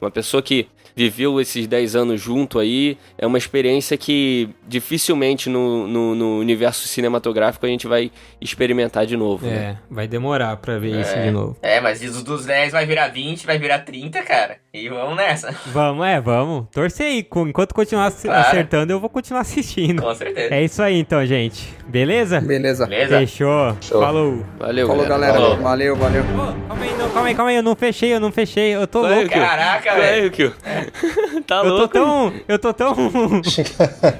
Uma pessoa que viveu esses 10 anos junto aí, é uma experiência que dificilmente no, no, no universo cinematográfico a gente vai experimentar de novo. né? É, vai demorar pra ver isso de novo. É, mas dos, dos 10 vai virar 20, vai virar 30, cara. E vamos nessa. Vamos, é, vamos. Torcer aí. Enquanto continuar Claro. acertando, eu vou continuar assistindo. Com certeza. É isso aí então, gente. Beleza? Beleza. Beleza? Fechou. Falou. Valeu, Falou, galera. Falou. Valeu, valeu. Ô, calma aí, não, calma aí, calma aí. Eu não fechei, eu não fechei. Eu tô Vai, louco. Caraca, velho. Kio. tá Eu tô louco? tão. Eu tô tão.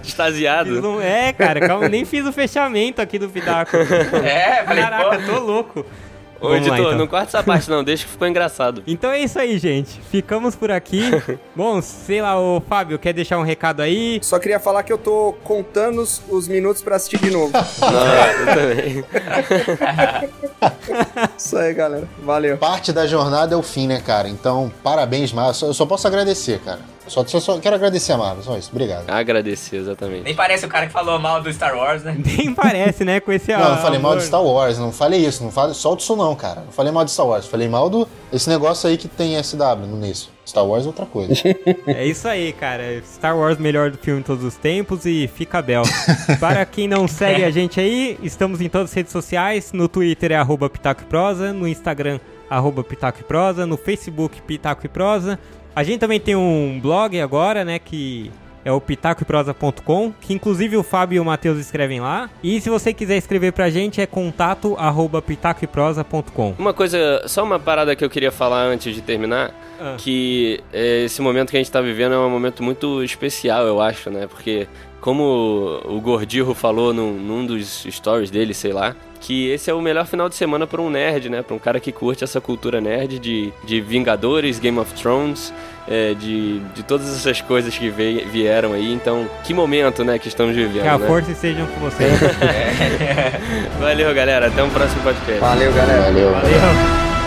Extasiado. Não é, cara, calma, nem fiz o fechamento aqui do Pitaco. É, falei, Caraca, pô. eu tô louco. Ô, Vamos lá, editor, então. não corta essa parte não, deixa que ficou engraçado. Então é isso aí, gente. Ficamos por aqui. Bom, sei lá, o Fábio, quer deixar um recado aí? Só queria falar que eu tô contando os, os minutos pra assistir de novo. Não, eu também. Isso aí, galera. Valeu. Parte da jornada é o fim, né, cara? Então, parabéns, Márcio. Eu só posso agradecer, cara. Só, só, só quero agradecer a Marvel, só isso. Obrigado. Agradecer, exatamente. Nem parece o cara que falou mal do Star Wars, né? Nem parece, né? Com esse Não, não falei mal de Star Wars, não falei isso, não falei, solta isso não, cara. Não falei mal de Star Wars, falei mal do esse negócio aí que tem SW no nisso. Star Wars é outra coisa. É isso aí, cara. Star Wars, melhor do filme de todos os tempos e fica bel. Para quem não segue a gente aí, estamos em todas as redes sociais. No Twitter é arroba Pitaco e Prosa, no Instagram arroba Pitaco e Prosa, no Facebook Pitaco e Prosa. A gente também tem um blog agora, né, que é o pitacoeprosa.com, que inclusive o Fábio e o Matheus escrevem lá. E se você quiser escrever pra gente é contato arroba pitacoeprosa.com. Uma coisa, só uma parada que eu queria falar antes de terminar, Ah. que é, esse momento que a gente tá vivendo é um momento muito especial, eu acho, né? Porque como o Gordirro falou num, num dos stories dele, sei lá, que esse é o melhor final de semana para um nerd, né? Para um cara que curte essa cultura nerd de, de Vingadores, Game of Thrones, é, de, de todas essas coisas que veio- vieram aí. Então, que momento, né, que estamos vivendo, Que a né? força esteja com vocês. Valeu, galera. Até um próximo podcast. Valeu, galera. Valeu. Valeu.